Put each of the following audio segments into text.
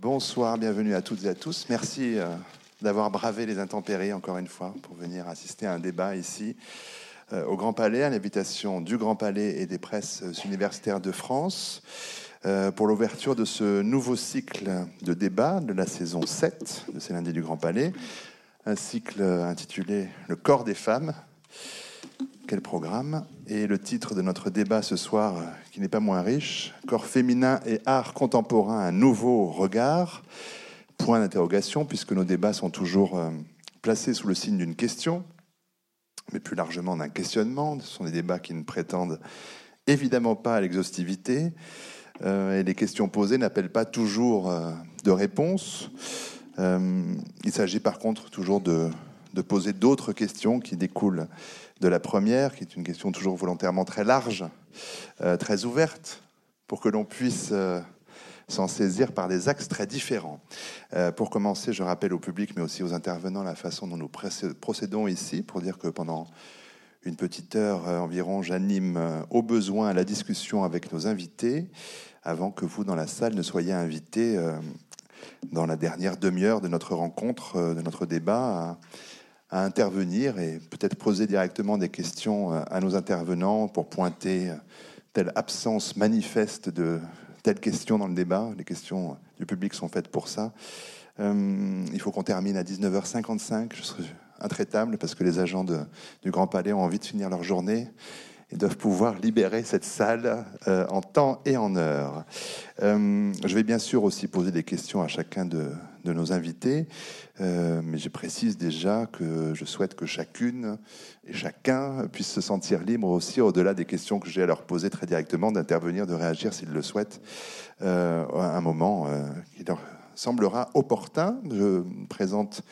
Bonsoir, bienvenue à toutes et à tous. Merci euh, d'avoir bravé les intempéries encore une fois pour venir assister à un débat ici euh, au Grand Palais, à l'invitation du Grand Palais et des presses universitaires de France euh, pour l'ouverture de ce nouveau cycle de débats de la saison 7 de ces lundis du Grand Palais, un cycle intitulé Le corps des femmes. Quel programme Et le titre de notre débat ce soir, qui n'est pas moins riche, Corps féminin et art contemporain, un nouveau regard. Point d'interrogation, puisque nos débats sont toujours euh, placés sous le signe d'une question, mais plus largement d'un questionnement. Ce sont des débats qui ne prétendent évidemment pas à l'exhaustivité, euh, et les questions posées n'appellent pas toujours euh, de réponse. il s'agit par contre toujours de, de poser d'autres questions qui découlent de la première, qui est une question toujours volontairement très large, euh, très ouverte, pour que l'on puisse euh, s'en saisir par des axes très différents. Euh, pour commencer, je rappelle au public, mais aussi aux intervenants, la façon dont nous procédons ici, pour dire que pendant une petite heure environ, j'anime au besoin la discussion avec nos invités, avant que vous, dans la salle, ne soyez invités dans la dernière demi-heure de notre rencontre, de notre débat, intervenir et peut-être poser directement des questions euh, à nos intervenants pour pointer euh, telle absence manifeste de telle question dans le débat. Les questions du public sont faites pour ça. Euh, il faut qu'on termine à 19h55. Je serai intraitable parce que les agents du Grand Palais ont envie de finir leur journée et doivent pouvoir libérer cette salle en temps et en heure. je vais bien sûr aussi poser des questions à chacun de, nos invités, euh, mais je précise déjà que je souhaite que chacune et chacun puisse se sentir libre aussi, au-delà des questions que j'ai à leur poser très directement, d'intervenir, de réagir s'ils le souhaitent, euh, à un moment euh, qui leur semblera opportun. Je présente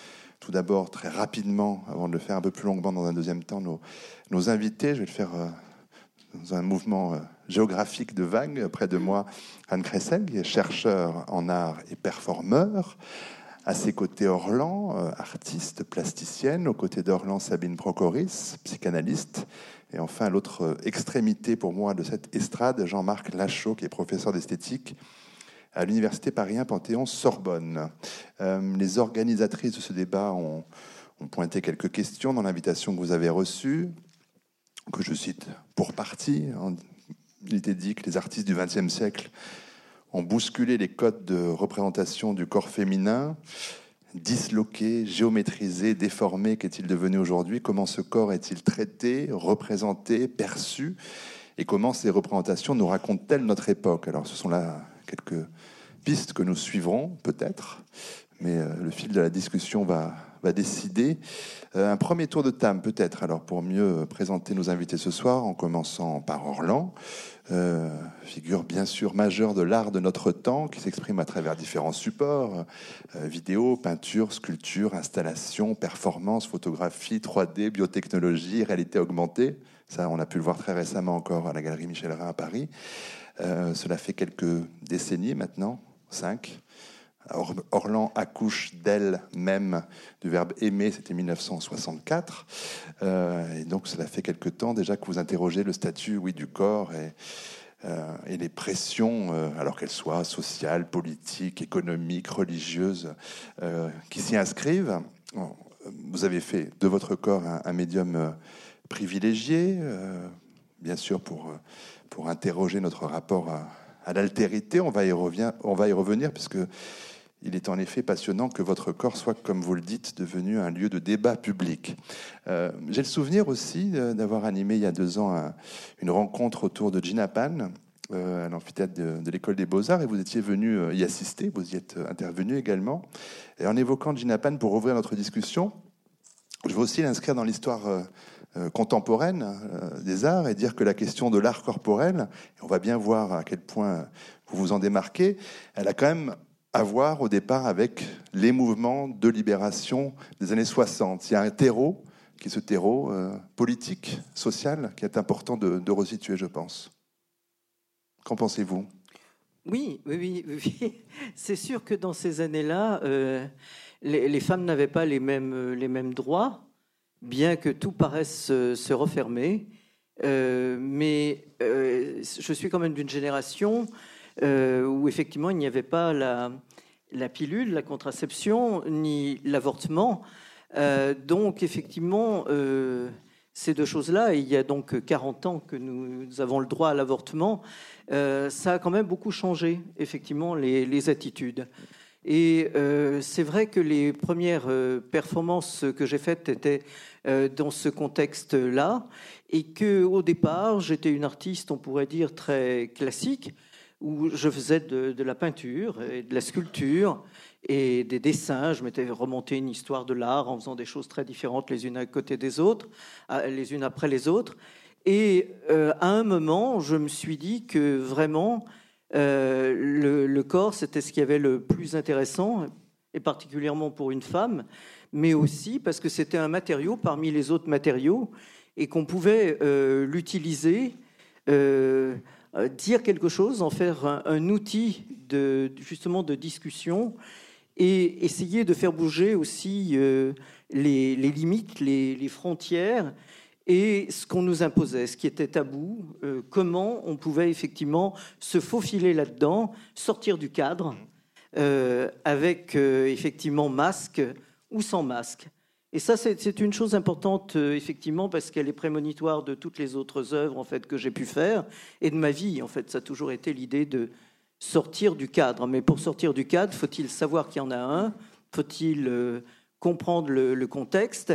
tout d'abord très rapidement, avant de le faire un peu plus longuement dans un deuxième temps, nos, nos invités. Je vais le faire dans un mouvement géographique de vague. Près de moi, Anne Cressel, qui est chercheur en art et performeur. À ses côtés, Orlan, euh, artiste plasticienne. Aux côtés d'Orlan, Sabine Procoris, psychanalyste. Et enfin, à l'autre extrémité pour moi de cette estrade, Jean-Marc Lachaud, qui est professeur d'esthétique à l'Université Paris 1 Panthéon-Sorbonne. Euh, les organisatrices de ce débat ont pointé quelques questions dans l'invitation que vous avez reçue, que je cite pour partie, en il était dit que les artistes du XXe siècle ont bousculé les codes de représentation du corps féminin, disloqué, géométrisé, déformé qu'est-il devenu aujourd'hui Comment ce corps est-il traité, représenté, perçu Et comment ces représentations nous racontent-elles notre époque. Alors ce sont là quelques pistes que nous suivrons peut-être, mais euh, le fil de la discussion va, va décider. Euh, un premier tour de table peut-être, alors pour mieux présenter nos invités ce soir, en commençant par Orlan, euh, figure bien sûr majeure de l'art de notre temps, qui s'exprime à travers différents supports, euh, vidéo, peinture, sculpture, installation, performance, photographie, 3D, biotechnologie, réalité augmentée. Ça, on a pu le voir très récemment encore à la galerie Michel Rhin à Paris. cela fait quelques décennies maintenant, cinq, Orlan accouche d'elle-même du verbe aimer, c'était 1964. Euh, et donc cela fait quelque temps déjà que vous interrogez le statut oui, du corps et, euh, les pressions, euh, alors qu'elles soient sociales, politiques, économiques, religieuses, qui s'y inscrivent. Vous avez fait de votre corps un, médium privilégié, bien sûr pour, pour interroger notre rapport à, à l'altérité. On va y revenir, on va y revenir puisque il est en effet passionnant que votre corps soit, comme vous le dites, devenu un lieu de débat public. Euh, j'ai le souvenir aussi euh, d'avoir animé il y a deux ans une rencontre autour de Gina Pan euh, à l'amphithéâtre de, l'école des beaux-arts et vous étiez venu y assister, vous y êtes intervenu également. Et en évoquant Gina Pan pour ouvrir notre discussion, je veux aussi l'inscrire dans l'histoire contemporaine des arts et dire que la question de l'art corporel, on va bien voir à quel point vous vous en démarquez, elle a quand même à voir au départ avec les mouvements de libération des années 60. Il y a un terreau qui est ce terreau euh, politique, social, qui est important de, resituer, je pense. Qu'en pensez-vous? Oui, oui, oui, C'est sûr que dans ces années-là, euh, les, femmes n'avaient pas les mêmes, les mêmes droits, bien que tout paraisse se, refermer. Euh, mais je suis quand même d'une génération euh, où effectivement il n'y avait pas la, pilule, la contraception, ni l'avortement. donc effectivement, ces deux choses-là, il y a donc 40 ans que nous avons le droit à l'avortement, ça a quand même beaucoup changé, effectivement, les attitudes. Et euh, c'est vrai que les premières euh, performances que j'ai faites étaient euh, dans ce contexte-là, et que au départ, j'étais une artiste, on pourrait dire très classique, où je faisais de, la peinture et de la sculpture et des dessins. Je m'étais remonté une histoire de l'art en faisant des choses très différentes les unes à côté des autres, les unes après les autres. Et à un moment, je me suis dit que vraiment euh, le, corps, c'était ce qui avait le plus intéressant, et particulièrement pour une femme, mais aussi parce que c'était un matériau parmi les autres matériaux et qu'on pouvait euh, l'utiliser, euh, dire quelque chose, en faire un, outil de, justement de discussion et essayer de faire bouger aussi les, limites, les frontières et ce qu'on nous imposait, ce qui était tabou, euh, comment on pouvait effectivement se faufiler là-dedans, sortir du cadre, euh, avec euh, effectivement masque ou sans masque. Et ça, c'est une chose importante, effectivement, parce qu'elle est prémonitoire de toutes les autres œuvres en fait, que j'ai pu faire et de ma vie. En fait, ça a toujours été l'idée de sortir du cadre. Mais pour sortir du cadre, faut-il savoir qu'il y en a un? Faut-il comprendre le contexte?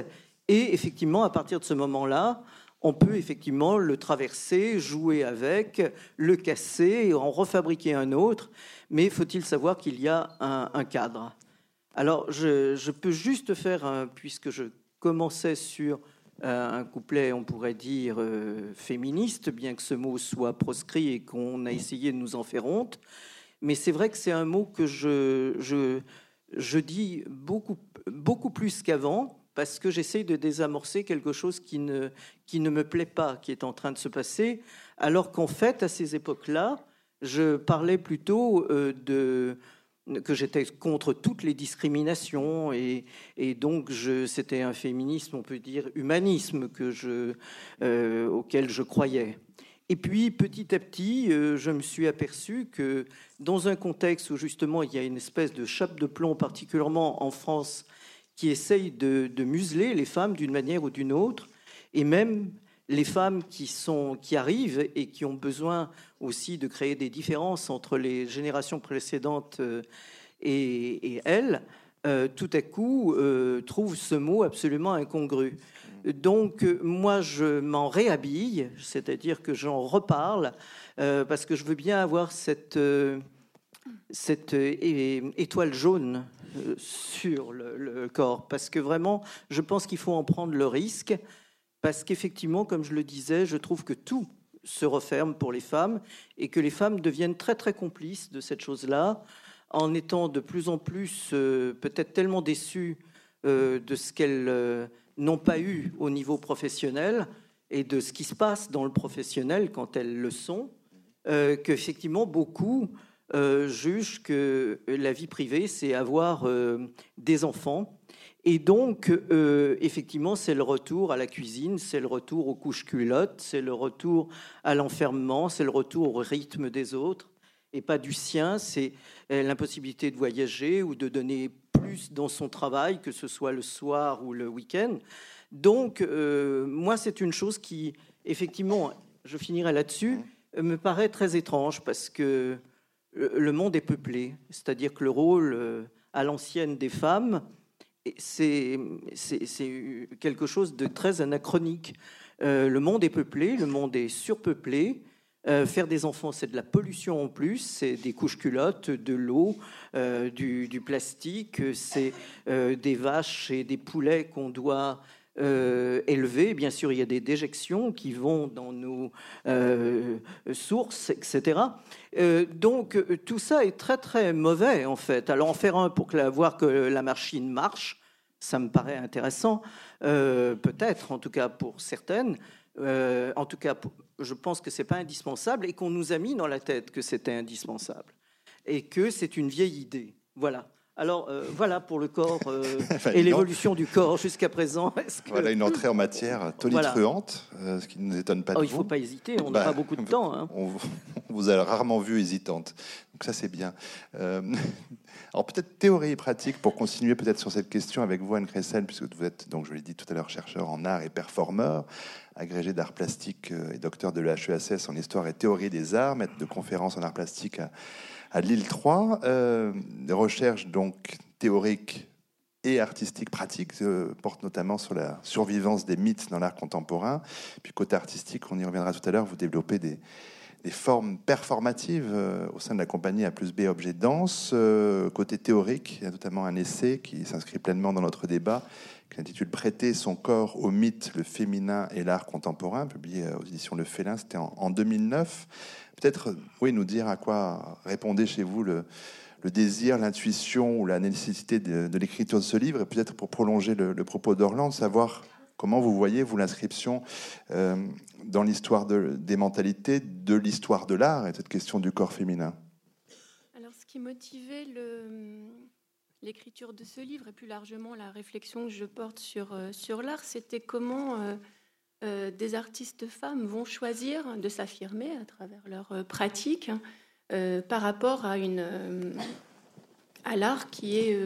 Et effectivement, à partir de ce moment-là, on peut effectivement le traverser, jouer avec, le casser, et en refabriquer un autre. Mais faut-il savoir qu'il y a un, cadre? Alors, je, peux juste faire, puisque je commençais sur euh, un couplet, on pourrait dire, euh, féministe, bien que ce mot soit proscrit et qu'on a essayé de nous en faire honte. Mais c'est vrai que c'est un mot que je, je, je dis beaucoup, beaucoup plus qu'avant, parce que j'essaye de désamorcer quelque chose qui ne, qui ne me plaît pas, qui est en train de se passer, alors qu'en fait, à ces époques-là, je parlais plutôt euh, de que j'étais contre toutes les discriminations et, donc c'était un féminisme, on peut dire humanisme euh, auquel je croyais. Et puis petit à petit, euh, je me suis aperçu que dans un contexte où justement il y a une espèce de chape de plomb, particulièrement en France, qui essayent de, museler les femmes d'une manière ou d'une autre, et même les femmes qui, sont, qui arrivent et qui ont besoin aussi de créer des différences entre les générations précédentes euh, et, elles, euh, tout à coup euh, trouvent ce mot absolument incongru. Donc moi, je m'en réhabille, c'est-à-dire que j'en reparle, parce que je veux bien avoir cette, cette étoile jaune sur le, corps, parce que vraiment, je pense qu'il faut en prendre le risque, parce qu'effectivement, comme je le disais, je trouve que tout se referme pour les femmes et que les femmes deviennent très très complices de cette chose-là, en étant de plus en plus euh, peut-être tellement déçues euh, de ce qu'elles euh, n'ont pas eu au niveau professionnel et de ce qui se passe dans le professionnel quand elles le sont, qu'effectivement beaucoup euh, juge que la vie privée, c'est avoir des enfants. Et donc, euh, effectivement, c'est le retour à la cuisine, c'est le retour aux couches culottes, c'est le retour à l'enfermement, c'est le retour au rythme des autres et pas du sien. C'est l'impossibilité de voyager ou de donner plus dans son travail, que ce soit le soir ou le week-end. Donc, moi, c'est une chose qui, effectivement, je finirai là-dessus, me paraît très étrange parce que le monde est peuplé, c'est-à-dire que le rôle euh, à l'ancienne des femmes, c'est quelque chose de très anachronique. Euh, le monde est peuplé, le monde est surpeuplé. Euh, faire des enfants, c'est de la pollution en plus, c'est des couches culottes, de l'eau, du, du, plastique, c'est des vaches et des poulets qu'on doit euh, élevé. Bien sûr, il y a des déjections qui vont dans nos euh, sources, etc. Euh, donc, tout ça est très, très mauvais, en fait. Alors, en faire un pour voir que la machine marche, ça me paraît intéressant, peut-être, en tout cas pour certaines. en tout cas, je pense que c'est pas indispensable et qu'on nous a mis dans la tête que c'était indispensable et que c'est une vieille idée. Voilà. Alors voilà pour le corps et l'évolution du corps jusqu'à présent. Voilà une entrée en matière tonitruante, ce qui ne nous étonne pas de oh, vous. Il ne faut pas hésiter, on n'a bah, pas beaucoup de temps. Hein. On, vous a rarement vu hésitante, donc ça c'est bien. alors peut-être théorie et pratique pour continuer peut-être sur cette question avec vous Anne Cressel, puisque vous êtes, donc je l'ai dit tout à l'heure, chercheur en art et performeur agrégé d'art plastique euh, et docteur de l'HESS en histoire et théorie des arts, maître de conférences en art plastique à, Lille 3. Euh, des recherches donc théoriques et artistiques pratiques euh, portent notamment sur la survivance des mythes dans l'art contemporain. Puis côté artistique, on y reviendra tout à l'heure, vous développez des, formes performatives euh, au sein de la compagnie A plus Objet Danse. côté théorique, il y a notamment un essai qui s'inscrit pleinement dans notre débat qui s'intitule Prêter son corps au mythe, le féminin et l'art contemporain, publié aux éditions Le Félin, c'était en, 2009. Peut-être, oui, nous dire à quoi répondait chez vous le, désir, l'intuition ou la nécessité de, l'écriture de ce livre, et peut-être pour prolonger le, propos d'Orland, savoir comment vous voyez, vous, l'inscription euh, dans l'histoire des mentalités, de l'histoire de l'art et cette question du corps féminin. Alors, ce qui motivait l'écriture de ce livre et plus largement la réflexion que je porte sur, euh, sur l'art, c'était comment euh, euh, des artistes femmes vont choisir de s'affirmer à travers leur pratique par rapport à, une, à l'art qui est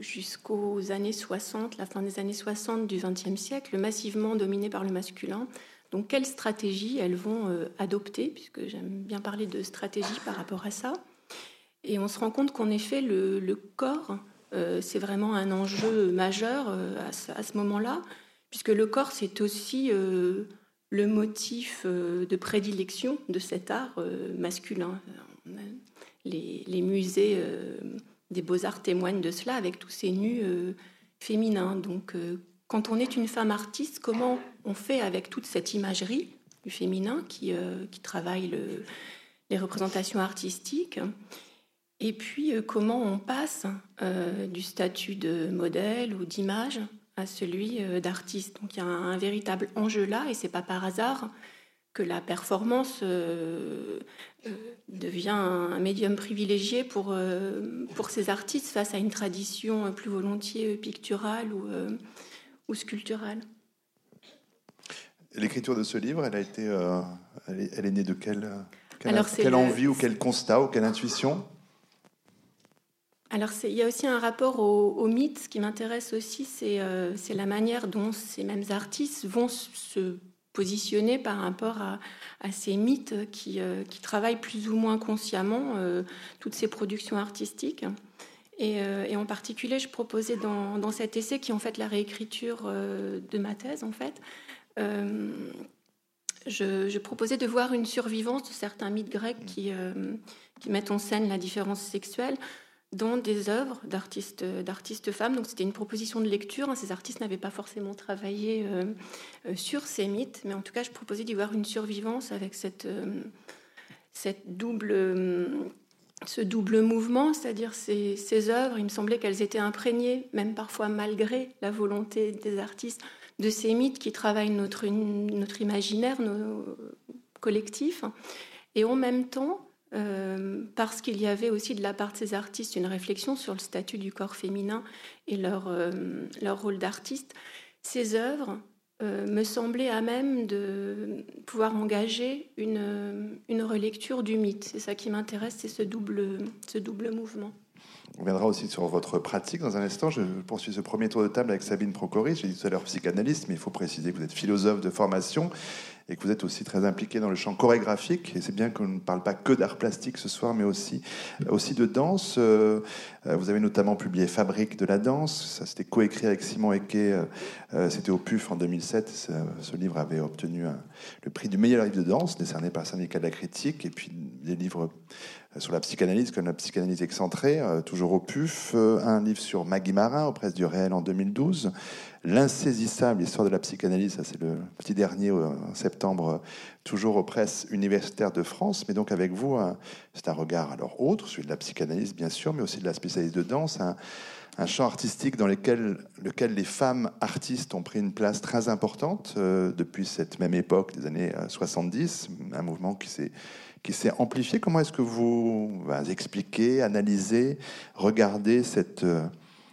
jusqu'aux années 60, la fin des années 60 du XXe siècle, massivement dominé par le masculin. Donc quelle stratégie elles vont adopter, puisque j'aime bien parler de stratégie par rapport à ça. Et on se rend compte qu'en effet, le, corps euh, c'est vraiment un enjeu majeur euh, à ce, moment-là, puisque le corps, c'est aussi euh, le motif de prédilection de cet art masculin. Les, musées des beaux-arts témoignent de cela avec tous ces nus féminins. Donc, quand on est une femme artiste, comment on fait avec toute cette imagerie du féminin qui, travaille les représentations artistiques? Et puis, euh, comment on passe euh, du statut de modèle ou d'image à celui euh, d'artiste. Donc, il y a un, véritable enjeu là, et c'est pas par hasard que la performance devient un, médium privilégié pour, pour ces artistes face à une tradition plus volontiers picturale ou, ou sculpturale. L'écriture de ce livre, elle a été, elle, est, née de quelle, quelle, envie ou quel constat ou quelle intuition? Alors, il y a aussi un rapport au, mythe. Ce qui m'intéresse aussi, euh, c'est la manière dont ces mêmes artistes vont se positionner par rapport à, ces mythes qui, euh, qui, travaillent plus ou moins consciemment euh, toutes ces productions artistiques. Et, en particulier, je proposais dans, cet essai, qui est en fait la réécriture de ma thèse, en fait, je, proposais de voir une survivance de certains mythes grecs qui mettent en scène la différence sexuelle dans des œuvres d'artistes, d'artistes femmes. Donc c'était une proposition de lecture. Hein. Ces artistes n'avaient pas forcément travaillé euh, euh, sur ces mythes, mais en tout cas, je proposais d'y voir une survivance avec cette, euh, cette double, ce double mouvement, c'est-à-dire ces, ces œuvres. Il me semblait qu'elles étaient imprégnées, même parfois malgré la volonté des artistes, de ces mythes qui travaillent notre, notre imaginaire, nos collectifs. Et en même temps, euh, parce qu'il y avait aussi de la part de ces artistes une réflexion sur le statut du corps féminin et leur, euh, leur rôle d'artiste, ces œuvres euh, me semblaient à même de pouvoir engager une, une relecture du mythe. C'est ça qui m'intéresse, c'est ce double, ce double mouvement. On viendra aussi sur votre pratique dans un instant. Je poursuis ce premier tour de table avec Sabine Procoris. J'ai dit tout à l'heure psychanalyste, mais il faut préciser que vous êtes philosophe de formation et que vous êtes aussi très impliqué dans le champ chorégraphique. Et c'est bien qu'on ne parle pas que d'art plastique ce soir, mais aussi, aussi de danse. Euh, vous avez notamment publié Fabrique de la danse. Ça, c'était coécrit avec Simon Eke. Euh, c'était au PUF en 2007. Ce, livre avait obtenu le prix du meilleur livre de danse, décerné par le syndicat de la critique. Et puis des livres sur la psychanalyse, comme la psychanalyse excentrée, euh, toujours au PUF, un livre sur Maggie Marin, aux presses du réel en 2012, L'insaisissable, histoire de la psychanalyse, ça c'est le petit dernier en septembre, toujours aux presses universitaires de France, mais donc avec vous, c'est un regard alors autre, celui de la psychanalyse bien sûr, mais aussi de la spécialiste de danse, un, champ artistique dans lequel, les femmes artistes ont pris une place très importante euh, depuis cette même époque des années 70, euh, un mouvement qui s'est qui s'est amplifié. Comment est-ce que vous expliquez, analysez, regardez cette, euh,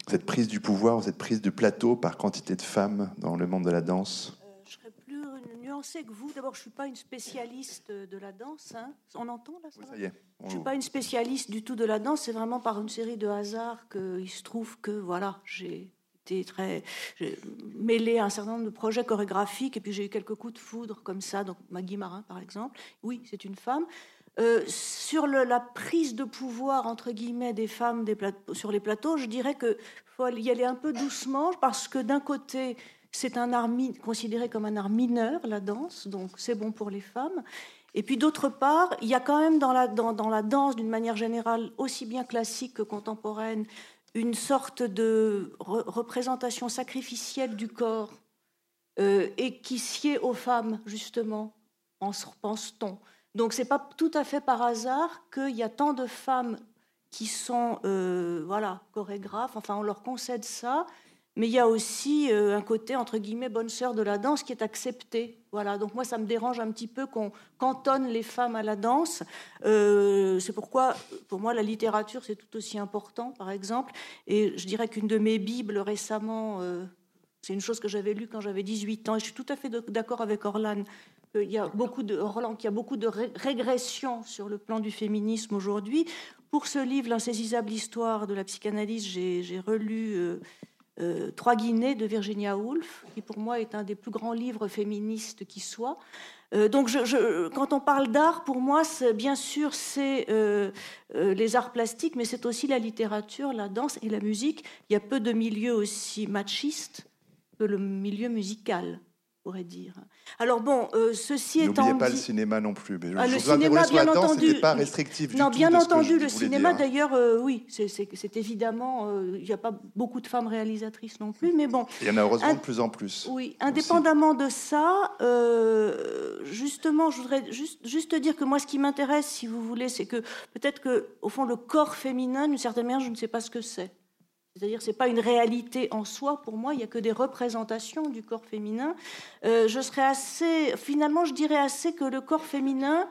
cette prise du pouvoir, cette prise du plateau par quantité de femmes dans le monde de la danse? Euh, Je serais plus nuancée que vous. D'abord, je ne suis pas une spécialiste de la danse. Hein. On entend là ça, ça y est. Je ne suis pas une spécialiste du tout de la danse. C'est vraiment par une série de hasards qu'il se trouve que voilà, j'ai très mêlée à un certain nombre de projets chorégraphiques et puis j'ai eu quelques coups de foudre comme ça. Donc Maggie Marin, par exemple, oui, c'est une femme. Euh, sur la prise de pouvoir entre guillemets des femmes des sur les plateaux, je dirais que faut y aller un peu doucement parce que d'un côté c'est un art considéré comme un art mineur la danse, donc c'est bon pour les femmes. Et puis d'autre part, il y a quand même dans la, dans la danse, d'une manière générale, aussi bien classique que contemporaine, une sorte de représentation sacrificielle du corps euh, et qui sied aux femmes, justement, pense-t-on. Donc c'est pas tout à fait par hasard qu'il y a tant de femmes qui sont euh, voilà chorégraphes. Enfin, on leur concède ça, mais il y a aussi euh, un côté entre guillemets bonne sœur de la danse qui est accepté. Voilà. Donc moi, ça me dérange un petit peu qu'on cantonne les femmes à la danse. Euh, c'est pourquoi, pour moi, la littérature c'est tout aussi important, par exemple. Et je dirais qu'une de mes bibles récemment. c'est une chose que j'avais lue quand j'avais 18 ans, et je suis tout à fait d'accord avec Orlan il y a beaucoup de Roland, qu'il y a beaucoup de régression sur le plan du féminisme aujourd'hui. Pour ce livre, l'insaisissable histoire de la psychanalyse, j'ai relu euh, euh, Trois Guinées de Virginia Woolf, qui pour moi est un des plus grands livres féministes qui soit. Euh, donc, quand on parle d'art, pour moi, bien sûr, c'est les arts plastiques, mais c'est aussi la littérature, la danse et la musique. Il y a peu de milieux aussi machistes que le milieu musical pourrait dire. Alors bon, euh, ceci étant N'oubliez pas le cinéma non plus. Mais ah, le cinéma, bien entendu. pas restrictif non, bien entendu, le cinéma, d'ailleurs, euh, oui, c'est évidemment, euh, il n'y a pas beaucoup de femmes réalisatrices non plus, mais bon. Il y en a heureusement de plus en plus. Oui, indépendamment de ça, justement, je voudrais juste, juste dire que moi, ce qui m'intéresse, si vous voulez, c'est que peut-être que, au fond, le corps féminin, d'une certaine manière, je ne sais pas ce que c'est. C'est-à-dire, ce n'est pas une réalité en soi pour moi. Il n'y a que des représentations du corps féminin. Euh, finalement, je dirais assez que le corps féminin,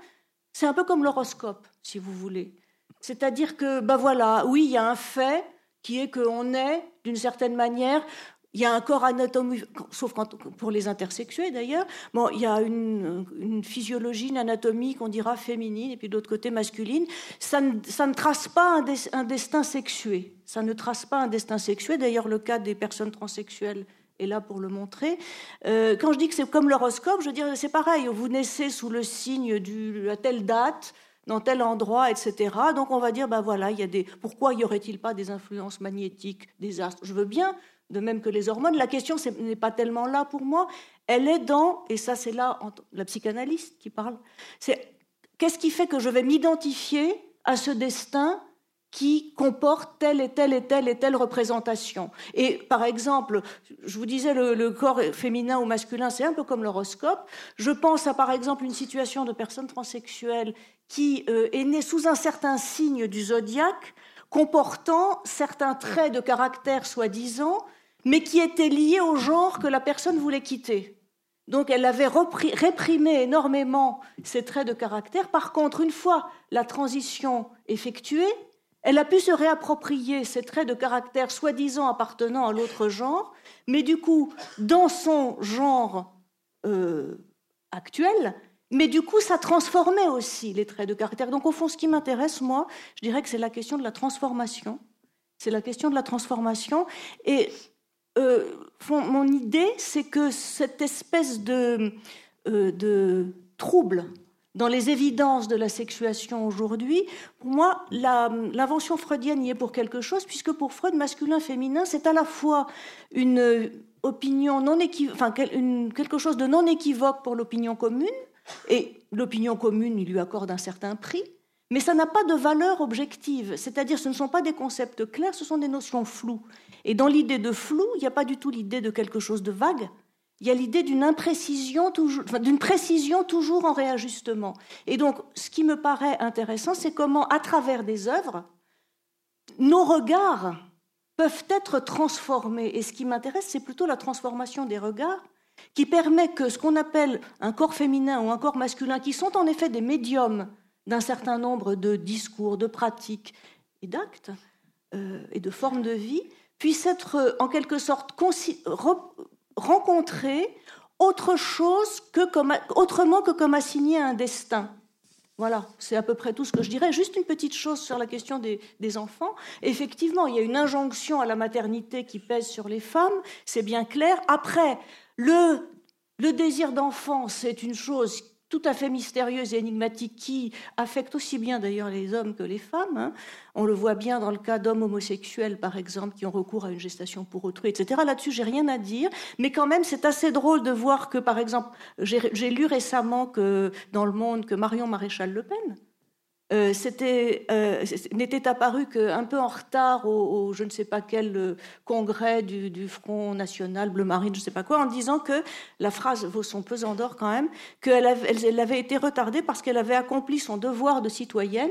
c'est un peu comme l'horoscope, si vous voulez. C'est-à-dire que, ben voilà, oui, il y a un fait qui est qu'on est, d'une certaine manière, il y a un corps anatomique, sauf pour les intersexués d'ailleurs. Bon, il y a une, physiologie, une anatomie qu'on dira féminine et puis de l'autre côté masculine. Ça ne, trace pas un, destin sexué. Ça ne trace pas un destin sexué. D'ailleurs, le cas des personnes transsexuelles est là pour le montrer. Euh, quand je dis que c'est comme l'horoscope, je veux dire c'est pareil. Vous naissez sous le signe du, à telle date dans tel endroit, etc. Donc on va dire, ben voilà, il y a des. Pourquoi y aurait-il pas des influences magnétiques, des astres? Je veux bien, de même que les hormones. La question n'est pas tellement là pour moi. Elle est dans, et ça c'est là la psychanalyste qui parle, c'est qu'est-ce qui fait que je vais m'identifier à ce destin qui comporte telle et telle et telle et telle représentation. Et par exemple, je vous disais le, corps féminin ou masculin, c'est un peu comme l'horoscope. Je pense à par exemple une situation de personne transsexuelle qui euh, est née sous un certain signe du zodiaque, comportant certains traits de caractère soi-disant mais qui était liée au genre que la personne voulait quitter. Donc elle avait réprimé énormément ses traits de caractère. Par contre, une fois la transition effectuée, elle a pu se réapproprier ces traits de caractère soi-disant appartenant à l'autre genre, mais du coup, dans son genre euh, actuel, mais du coup, ça transformait aussi les traits de caractère. Donc au fond, ce qui m'intéresse, moi, je dirais que c'est la question de la transformation. C'est la question de la transformation. Et mon idée, c'est que cette espèce de, euh, de trouble dans les évidences de la sexuation aujourd'hui, pour moi, l'invention freudienne y est pour quelque chose, puisque pour Freud, masculin-féminin, c'est à la fois une opinion non enfin, quelque chose de non équivoque pour l'opinion commune, et l'opinion commune, il lui accorde un certain prix, mais ça n'a pas de valeur objective, c'est-à-dire ce ne sont pas des concepts clairs, ce sont des notions floues. Et dans l'idée de flou, il n'y a pas du tout l'idée de quelque chose de vague, il y a l'idée d'une imprécision, d'une précision toujours en réajustement. Et donc, ce qui me paraît intéressant, c'est comment, à travers des œuvres, nos regards peuvent être transformés. Et ce qui m'intéresse, c'est plutôt la transformation des regards qui permet que ce qu'on appelle un corps féminin ou un corps masculin, qui sont en effet des médiums d'un certain nombre de discours, de pratiques et d'actes euh, et de formes de vie puisse être en quelque sorte rencontré autre chose que comme, autrement que comme assigné à un destin. Voilà, c'est à peu près tout ce que je dirais. Juste une petite chose sur la question des, des, enfants. Effectivement, il y a une injonction à la maternité qui pèse sur les femmes, c'est bien clair. Après, le, le désir d'enfant, c'est une chose tout à fait mystérieuse et énigmatique qui affecte aussi bien d'ailleurs les hommes que les femmes. Hein. On le voit bien dans le cas d'hommes homosexuels, par exemple, qui ont recours à une gestation pour autrui, etc. Là-dessus, j'ai rien à dire, mais quand même, c'est assez drôle de voir que, par exemple, j'ai lu récemment que dans Le Monde que Marion Maréchal Le Pen euh, euh, n'était apparu qu'un peu en retard au, je ne sais pas quel euh, congrès du, Front National Bleu Marine, je ne sais pas quoi, en disant que la phrase vaut son pesant d'or quand même, qu'elle avait, avait été retardée parce qu'elle avait accompli son devoir de citoyenne,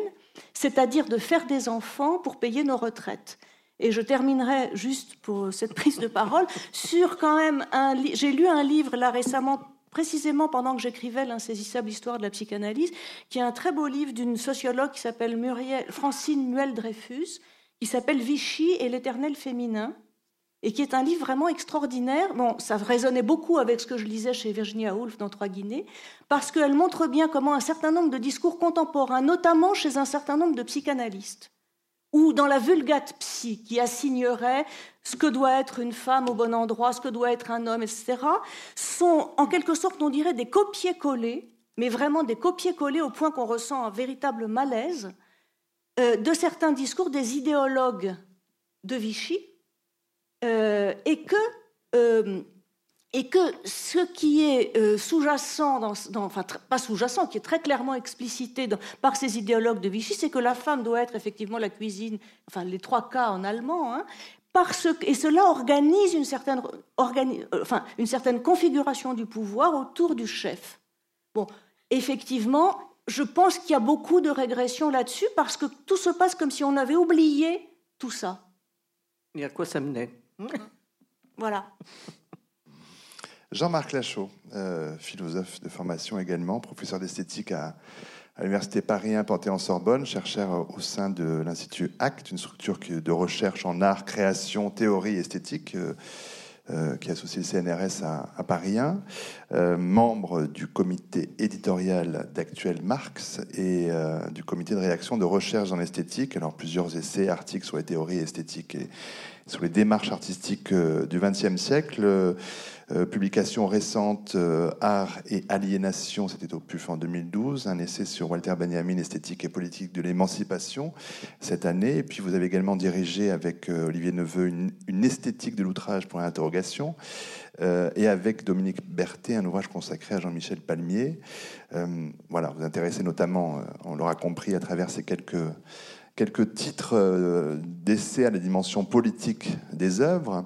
c'est-à-dire de faire des enfants pour payer nos retraites. Et je terminerai juste pour cette prise de parole sur quand même un. J'ai lu un livre là récemment précisément pendant que j'écrivais L'insaisissable histoire de la psychanalyse, qui est un très beau livre d'une sociologue qui s'appelle Francine Muel-Dreyfus, qui s'appelle Vichy et l'éternel féminin, et qui est un livre vraiment extraordinaire. Bon, ça résonnait beaucoup avec ce que je lisais chez Virginia Woolf dans Trois Guinées, parce qu'elle montre bien comment un certain nombre de discours contemporains, notamment chez un certain nombre de psychanalystes, ou dans la vulgate psy, qui assignerait ce que doit être une femme au bon endroit, ce que doit être un homme, etc., sont en quelque sorte, on dirait, des copier-coller, mais vraiment des copier-coller au point qu'on ressent un véritable malaise euh, de certains discours des idéologues de Vichy, euh, et que euh, et que ce qui est sous-jacent, enfin pas sous-jacent, qui est très clairement explicité par ces idéologues de Vichy, c'est que la femme doit être effectivement la cuisine, enfin les trois cas en allemand, hein, parce et cela organise une certaine, euh, enfin, une certaine configuration du pouvoir autour du chef. Bon, effectivement, je pense qu'il y a beaucoup de régression là-dessus parce que tout se passe comme si on avait oublié tout ça. Et à quoi ça menait? Voilà. Jean-Marc Lachaud, euh, philosophe de formation également, professeur d'esthétique à, l'Université Paris 1 Panthéon-Sorbonne, chercheur au sein de l'Institut ACT, une structure de recherche en art, création, théorie, esthétique. Euh, euh, qui associe le CNRS à, Paris 1, membre du comité éditorial d'Actuel Marx et du comité de réaction de recherche en esthétique. Alors plusieurs essais, articles sur les théories esthétiques et sur les démarches artistiques du XXe siècle. Euh, publication récente, euh, Art et aliénation, c'était au PUF en 2012, un essai sur Walter Benjamin, esthétique et politique de l'émancipation, cette année. Et puis vous avez également dirigé avec euh, Olivier Neveu une, esthétique de l'outrage pour l'interrogation, et avec Dominique Berthet, un ouvrage consacré à Jean-Michel Palmier. voilà, vous intéressez notamment, on l'aura compris à travers ces quelques quelques titres d'essais à la dimension politique des œuvres.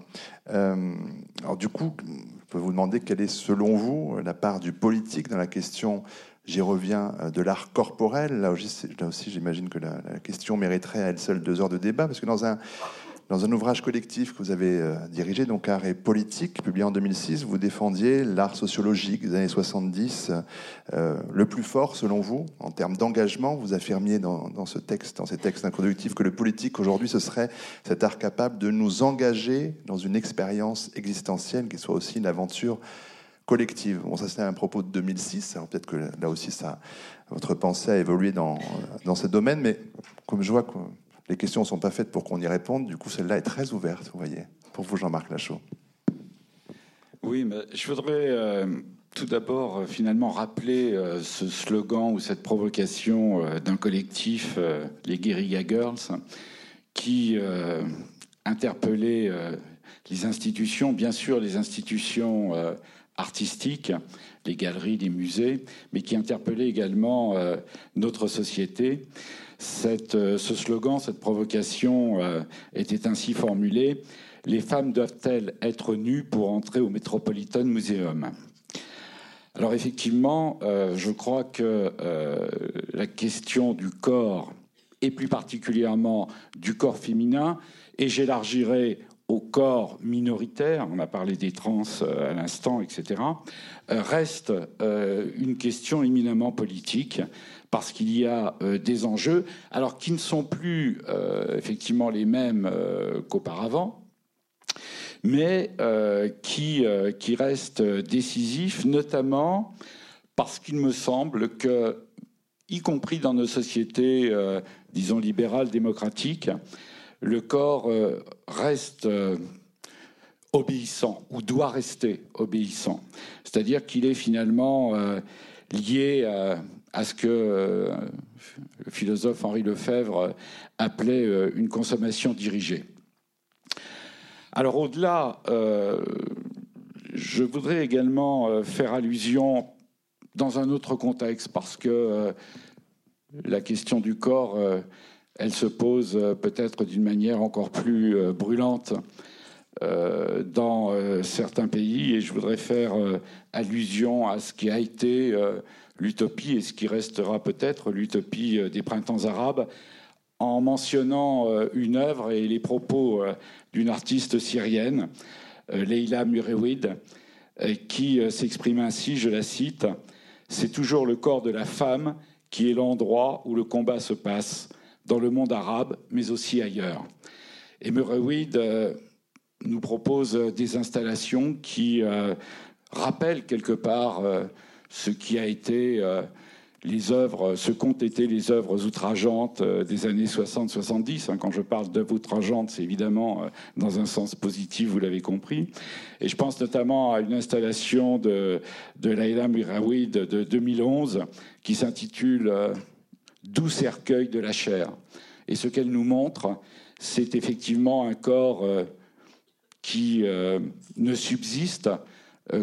Euh, alors du coup, je peux vous demander quelle est selon vous la part du politique dans la question, j'y reviens, euh, de l'art corporel. Là aussi, j'imagine que la, question mériterait à elle seule deux heures de débat, parce que dans un, dans un ouvrage collectif que vous avez euh, dirigé, donc Art et politique, publié en 2006, vous défendiez l'art sociologique des années 70 euh, le plus fort, selon vous, en termes d'engagement. Vous affirmiez dans, ce texte, dans ces textes introductifs, que le politique aujourd'hui, ce serait cet art capable de nous engager dans une expérience existentielle qui soit aussi une aventure collective. Bon, ça c'était un propos de 2006. Alors peut-être que là aussi, ça, votre pensée a évolué dans, dans ce domaine, mais comme je vois que les questions ne sont pas faites pour qu'on y réponde. Du coup, celle-là est très ouverte, vous voyez. Pour vous, Jean-Marc Lachaud. Oui, mais je voudrais euh, tout d'abord euh, finalement rappeler euh, ce slogan ou cette provocation d'un collectif, les Guerilla Girls, qui interpellait les institutions, bien sûr les institutions artistiques, les galeries, les musées, mais qui interpellait également notre société. Euh, ce slogan, cette provocation euh, était ainsi formulée Les femmes doivent-elles être nues pour entrer au Metropolitan Museum? Alors effectivement, euh, je crois que la question du corps, et plus particulièrement du corps féminin, et j'élargirai au corps minoritaire, on a parlé des trans à l'instant, etc., reste une question éminemment politique parce qu'il y a des enjeux, alors qui ne sont plus effectivement les mêmes qu'auparavant, mais qui, qui restent décisifs, notamment parce qu'il me semble que, y compris dans nos sociétés, euh, disons, libérales, démocratiques, le corps euh, reste euh, obéissant ou doit rester obéissant. C'est-à-dire qu'il est finalement lié à, ce que le philosophe Henri Lefebvre appelait une consommation dirigée. Alors au-delà, je voudrais également faire allusion dans un autre contexte, parce que euh, la question du corps, euh, elle se pose euh, peut-être d'une manière encore plus brûlante dans certains pays, et je voudrais faire allusion à ce qui a été l'utopie et ce qui restera peut-être l'utopie des printemps arabes, en mentionnant une œuvre et les propos d'une artiste syrienne, Leila Murewid, qui s'exprime ainsi, je la cite, c'est toujours le corps de la femme qui est l'endroit où le combat se passe, dans le monde arabe, mais aussi ailleurs. Et Murewid euh, nous propose des installations qui euh, rappellent quelque part euh, ce qui a été les œuvres, ce qu'ont été les œuvres outrageantes euh, des années 60-70. Hein, quand je parle d'œuvres outrageantes, c'est évidemment euh, dans un sens positif, vous l'avez compris. Et je pense notamment à une installation de, Laila Miraoui de, 2011 qui s'intitule euh, Doux cercueil de la chair. Et ce qu'elle nous montre, c'est effectivement un corps qui ne subsiste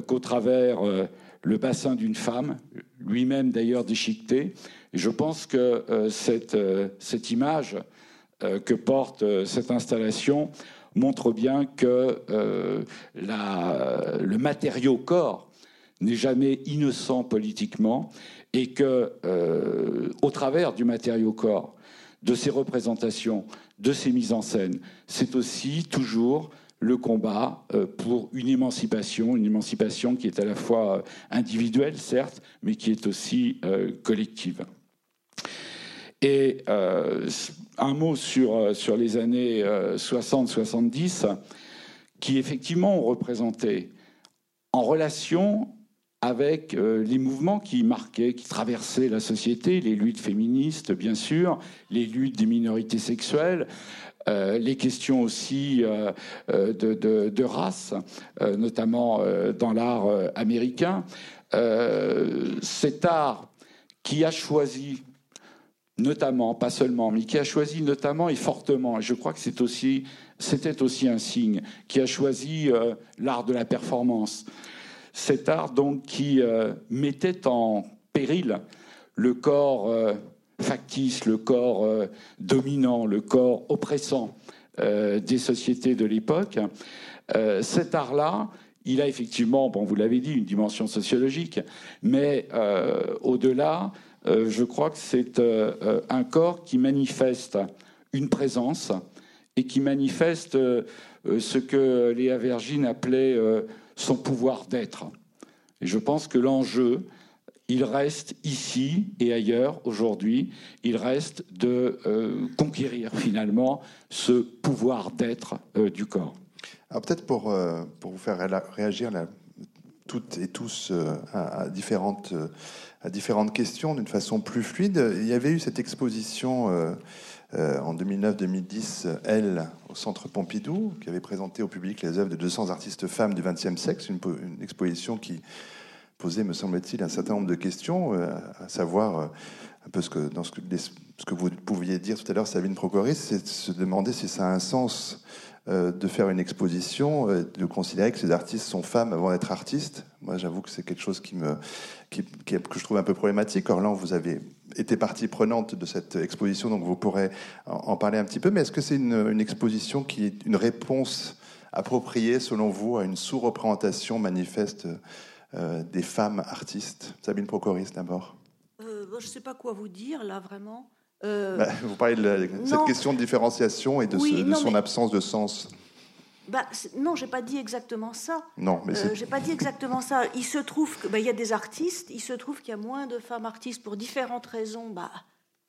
qu'au travers le bassin d'une femme, lui-même d'ailleurs déchiqueté. Et je pense que euh, cette, euh, cette, image euh, que porte cette installation montre bien que la, le matériau corps n'est jamais innocent politiquement et que, au travers du matériau corps, de ses représentations, de ses mises en scène, c'est aussi toujours le combat euh, pour une émancipation, une émancipation qui est à la fois euh, individuelle, certes, mais qui est aussi euh, collective. Et un mot sur, sur les années 60-70, qui effectivement ont représenté, en relation avec les mouvements qui marquaient, qui traversaient la société, les luttes féministes, bien sûr, les luttes des minorités sexuelles, euh, les questions aussi euh, euh, de, race, notamment dans l'art américain. cet art qui a choisi notamment, pas seulement, mais qui a choisi notamment et fortement, et je crois que c'était aussi un signe, qui a choisi l'art de la performance. Cet art donc qui mettait en péril le corps factice, le corps euh, dominant, le corps oppressant euh, des sociétés de l'époque. Euh, cet art-là, il a effectivement, bon, vous l'avez dit, une dimension sociologique, mais au-delà, je crois que c'est un corps qui manifeste une présence et qui manifeste ce que Léa Vergine appelait son pouvoir d'être. Et je pense que l'enjeu, il reste ici et ailleurs aujourd'hui, il reste de euh, conquérir finalement ce pouvoir d'être euh, du corps. Alors peut-être pour, euh, pour vous faire réagir toutes et tous à, différentes, à différentes questions d'une façon plus fluide, il y avait eu cette exposition en 2009-2010, Elle, au Centre Pompidou, qui avait présenté au public les œuvres de 200 artistes femmes du XXe siècle, une, une exposition qui poser, me semble-t-il, un certain nombre de questions, euh, à savoir euh, un peu ce que, dans ce que, ce que vous pouviez dire tout à l'heure, Sabine Procoris, c'est de se demander si ça a un sens euh, de faire une exposition, de considérer que ces artistes sont femmes avant d'être artistes. Moi, j'avoue que c'est quelque chose qui me, qui, que je trouve un peu problématique. Orlan, vous avez été partie prenante de cette exposition, donc vous pourrez en, parler un petit peu. Mais est-ce que c'est une, une exposition qui est une réponse appropriée, selon vous, à une sous-représentation manifeste euh, des femmes artistes Sabine Procoris d'abord. Euh, je ne sais pas quoi vous dire là vraiment. Euh, bah, vous parlez de, cette question de différenciation et de, son absence de sens. bah, non, j'ai pas dit exactement ça. Non, mais Euh, j'ai pas dit exactement ça. Il se trouve qu'il y a des artistes. Il se trouve qu'il y a moins de femmes artistes pour différentes raisons. Bah,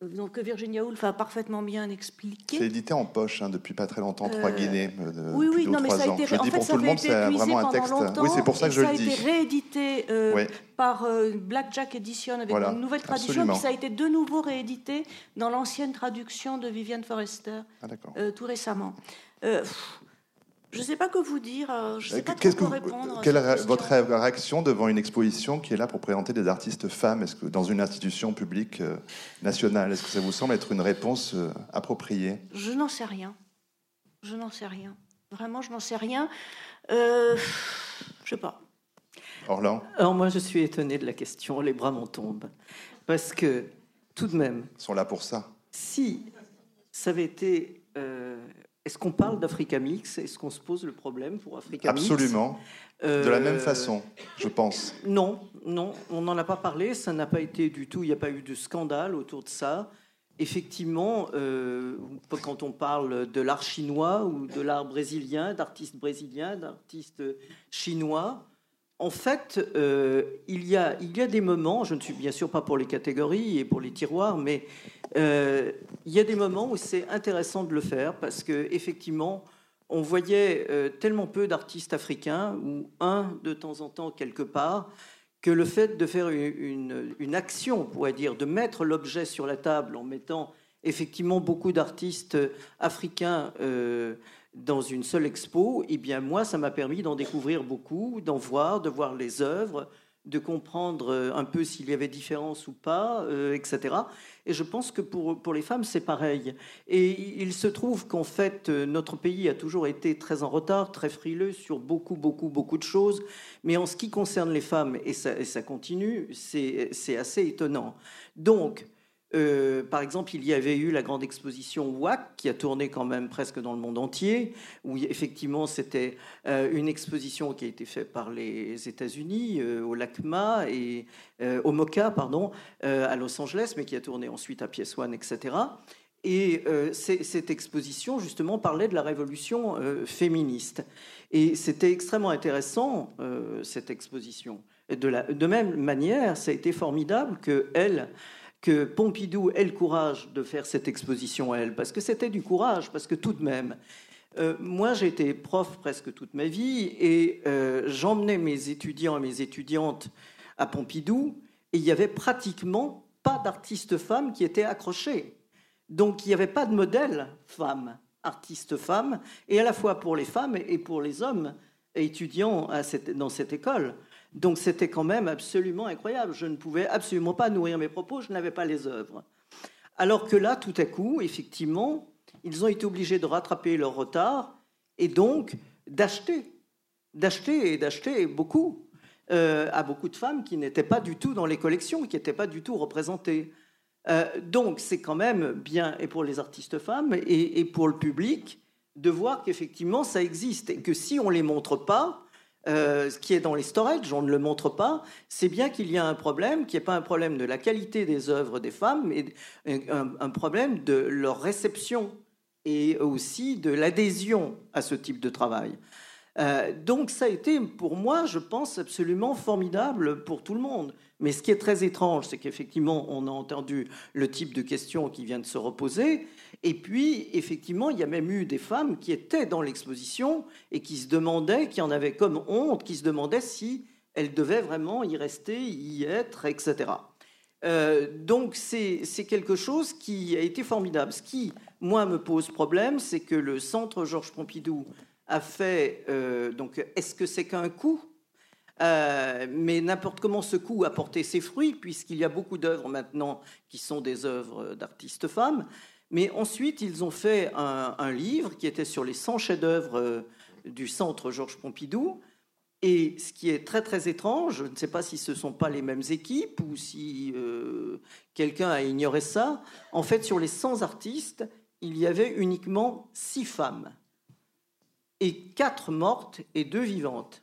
donc que Virginia Woolf a parfaitement bien c'est expliqué. édité en poche hein, depuis pas très longtemps, trois Euh, Guinées. euh, de- Oui, oui, non, mais ça a ans. été, en fait, ça avait monde, été c'est vraiment un texte. Oui, c'est pour ça et que je le Ça a été réédité euh, Oui. par euh, Blackjack Edition avec Voilà, une nouvelle traduction. absolument. Puis ça a été de nouveau réédité dans l'ancienne traduction de Viviane Forrester Ah, euh, tout récemment. Euh, pff, je ne sais pas que vous dire. euh, Je ne sais pas Qu'est-ce que vous- répondre. quelle est votre réaction devant une exposition qui est là pour présenter des artistes femmes? Est-ce que dans une institution publique euh, nationale, est-ce que ça vous semble être une réponse euh, appropriée? Je n'en sais rien. Je n'en sais rien. Vraiment, je n'en sais rien. Euh, je sais pas. Orlan, Alors moi, je suis étonné de la question, les bras m'en tombent. Parce que, tout de même, ils sont là pour ça. si ça avait été... euh, Est-ce qu'on parle d'Africa Mix? Est-ce qu'on se pose le problème pour Africa Mix? Absolument. Euh, De la même façon, je pense. Non, non, on n'en a pas parlé, ça n'a pas été du tout, il n'y a pas eu de scandale autour de ça. Effectivement, euh, quand on parle de l'art chinois ou de l'art brésilien, d'artistes brésiliens, d'artistes chinois, en fait, euh, il, y a, il y a des moments, je ne suis bien sûr pas pour les catégories et pour les tiroirs, mais euh, il y a des moments où c'est intéressant de le faire parce que effectivement, on voyait euh, tellement peu d'artistes africains, ou un de temps en temps quelque part, que le fait de faire une, une- action, on pourrait dire, de mettre l'objet sur la table en mettant effectivement beaucoup d'artistes africains dans une seule expo, eh bien moi, ça m'a permis d'en découvrir beaucoup, d'en voir, de voir les œuvres, de comprendre euh, un peu s'il y avait différence ou pas, euh, etc. Et je pense que pour, pour les femmes, c'est pareil. Et il se trouve qu'en fait, euh, notre pays a toujours été très en retard, très frileux sur beaucoup, beaucoup, beaucoup de choses. Mais en ce qui concerne les femmes, et ça, et ça continue, c'est assez étonnant. Donc, euh, par exemple, il y avait eu la grande exposition WAC qui a tourné quand même presque dans le monde entier, où effectivement c'était euh, une exposition qui a été faite par les États-Unis euh, au LACMA et au MoCA, pardon, à Los Angeles, mais qui a tourné ensuite à PS1, etc. Et cette exposition, justement, parlait de la révolution féministe. Et c'était extrêmement intéressant, cette exposition. De, la, même manière, ça a été formidable que elle, que Pompidou ait le courage de faire cette exposition, elle, parce que c'était du courage, parce que tout de même, euh, moi j'ai été prof presque toute ma vie et euh, j'emmenais mes étudiants et mes étudiantes à Pompidou et il n'y avait pratiquement pas d'artistes femmes qui étaient accrochées. Donc il n'y avait pas de modèle femme, artiste femme, et à la fois pour les femmes et pour les hommes étudiants à dans cette école. Donc c'était quand même absolument incroyable. Je ne pouvais absolument pas nourrir mes propos, je n'avais pas les œuvres. Alors que là, tout à coup, effectivement, ils ont été obligés de rattraper leur retard et donc d'acheter, d'acheter et d'acheter beaucoup euh, à beaucoup de femmes qui n'étaient pas du tout dans les collections, qui n'étaient pas du tout représentées. Euh, donc c'est quand même bien, et pour les artistes femmes, et, et pour le public, de voir qu'effectivement ça existe, et que si on ne les montre pas, euh, ce qui est dans les storages, on ne le montre pas, c'est bien qu'il y a un problème, qui n'est pas un problème de la qualité des œuvres des femmes, mais un, un problème de leur réception et aussi de l'adhésion à ce type de travail. Euh, donc ça a été pour moi, je pense, absolument formidable pour tout le monde. Mais ce qui est très étrange, c'est qu'effectivement, on a entendu le type de questions qui vient de se reposer. Et puis, effectivement, il y a même eu des femmes qui étaient dans l'exposition et qui se demandaient, qui en avaient comme honte, qui se demandaient si elles devaient vraiment y rester, y être, etc. Euh, donc c'est quelque chose qui a été formidable. Ce qui, moi, me pose problème, c'est que le centre Georges Pompidou a fait, euh, donc est-ce que c'est qu'un coup? Euh, mais n'importe comment ce coup a porté ses fruits, puisqu'il y a beaucoup d'œuvres maintenant qui sont des œuvres d'artistes femmes. Mais ensuite, ils ont fait un, livre qui était sur les 100 chefs-d'œuvre euh, du centre Georges Pompidou. Et ce qui est très très étrange, je ne sais pas si ce ne sont pas les mêmes équipes ou si euh, quelqu'un a ignoré ça, en fait sur les 100 artistes, il y avait uniquement 6 femmes. Et 4 mortes et 2 vivantes.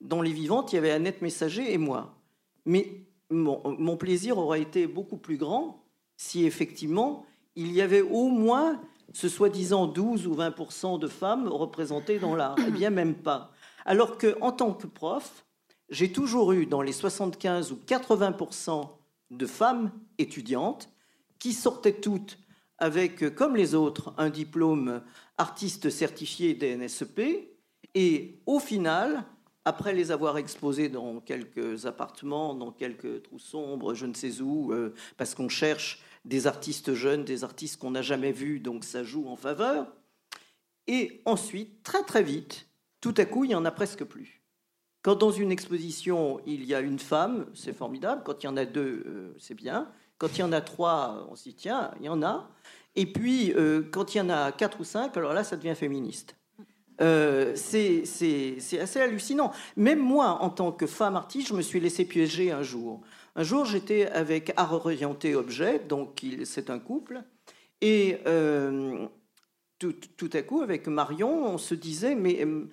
Dans les vivantes, il y avait Annette Messager et moi. Mais mon, mon plaisir aurait été beaucoup plus grand si effectivement il y avait au moins ce soi-disant 12 ou 20 de femmes représentées dans l'art. Eh bien, même pas. Alors que, en tant que prof, j'ai toujours eu dans les 75 ou 80% de femmes étudiantes qui sortaient toutes avec, comme les autres, un diplôme artiste certifié DNSEP. Et au final, après les avoir exposés dans quelques appartements, dans quelques trous sombres, je ne sais où, euh, parce qu'on cherche des artistes jeunes, des artistes qu'on n'a jamais vus, donc ça joue en faveur. Et ensuite, très très vite, tout à coup, il n'y en a presque plus. Quand dans une exposition, il y a une femme, c'est formidable. Quand il y en a deux, euh, c'est bien. Quand il y en a trois, on s'y tient, il y en a. Et puis, euh, quand il y en a quatre ou cinq, alors là, ça devient féministe. Euh, c'est assez hallucinant. Même moi, en tant que femme artiste, je me suis laissé piéger un jour. Un jour, j'étais avec Art Orienté Objet, donc c'est un couple, et euh, tout, à coup, avec Marion, on se disait, mais euh,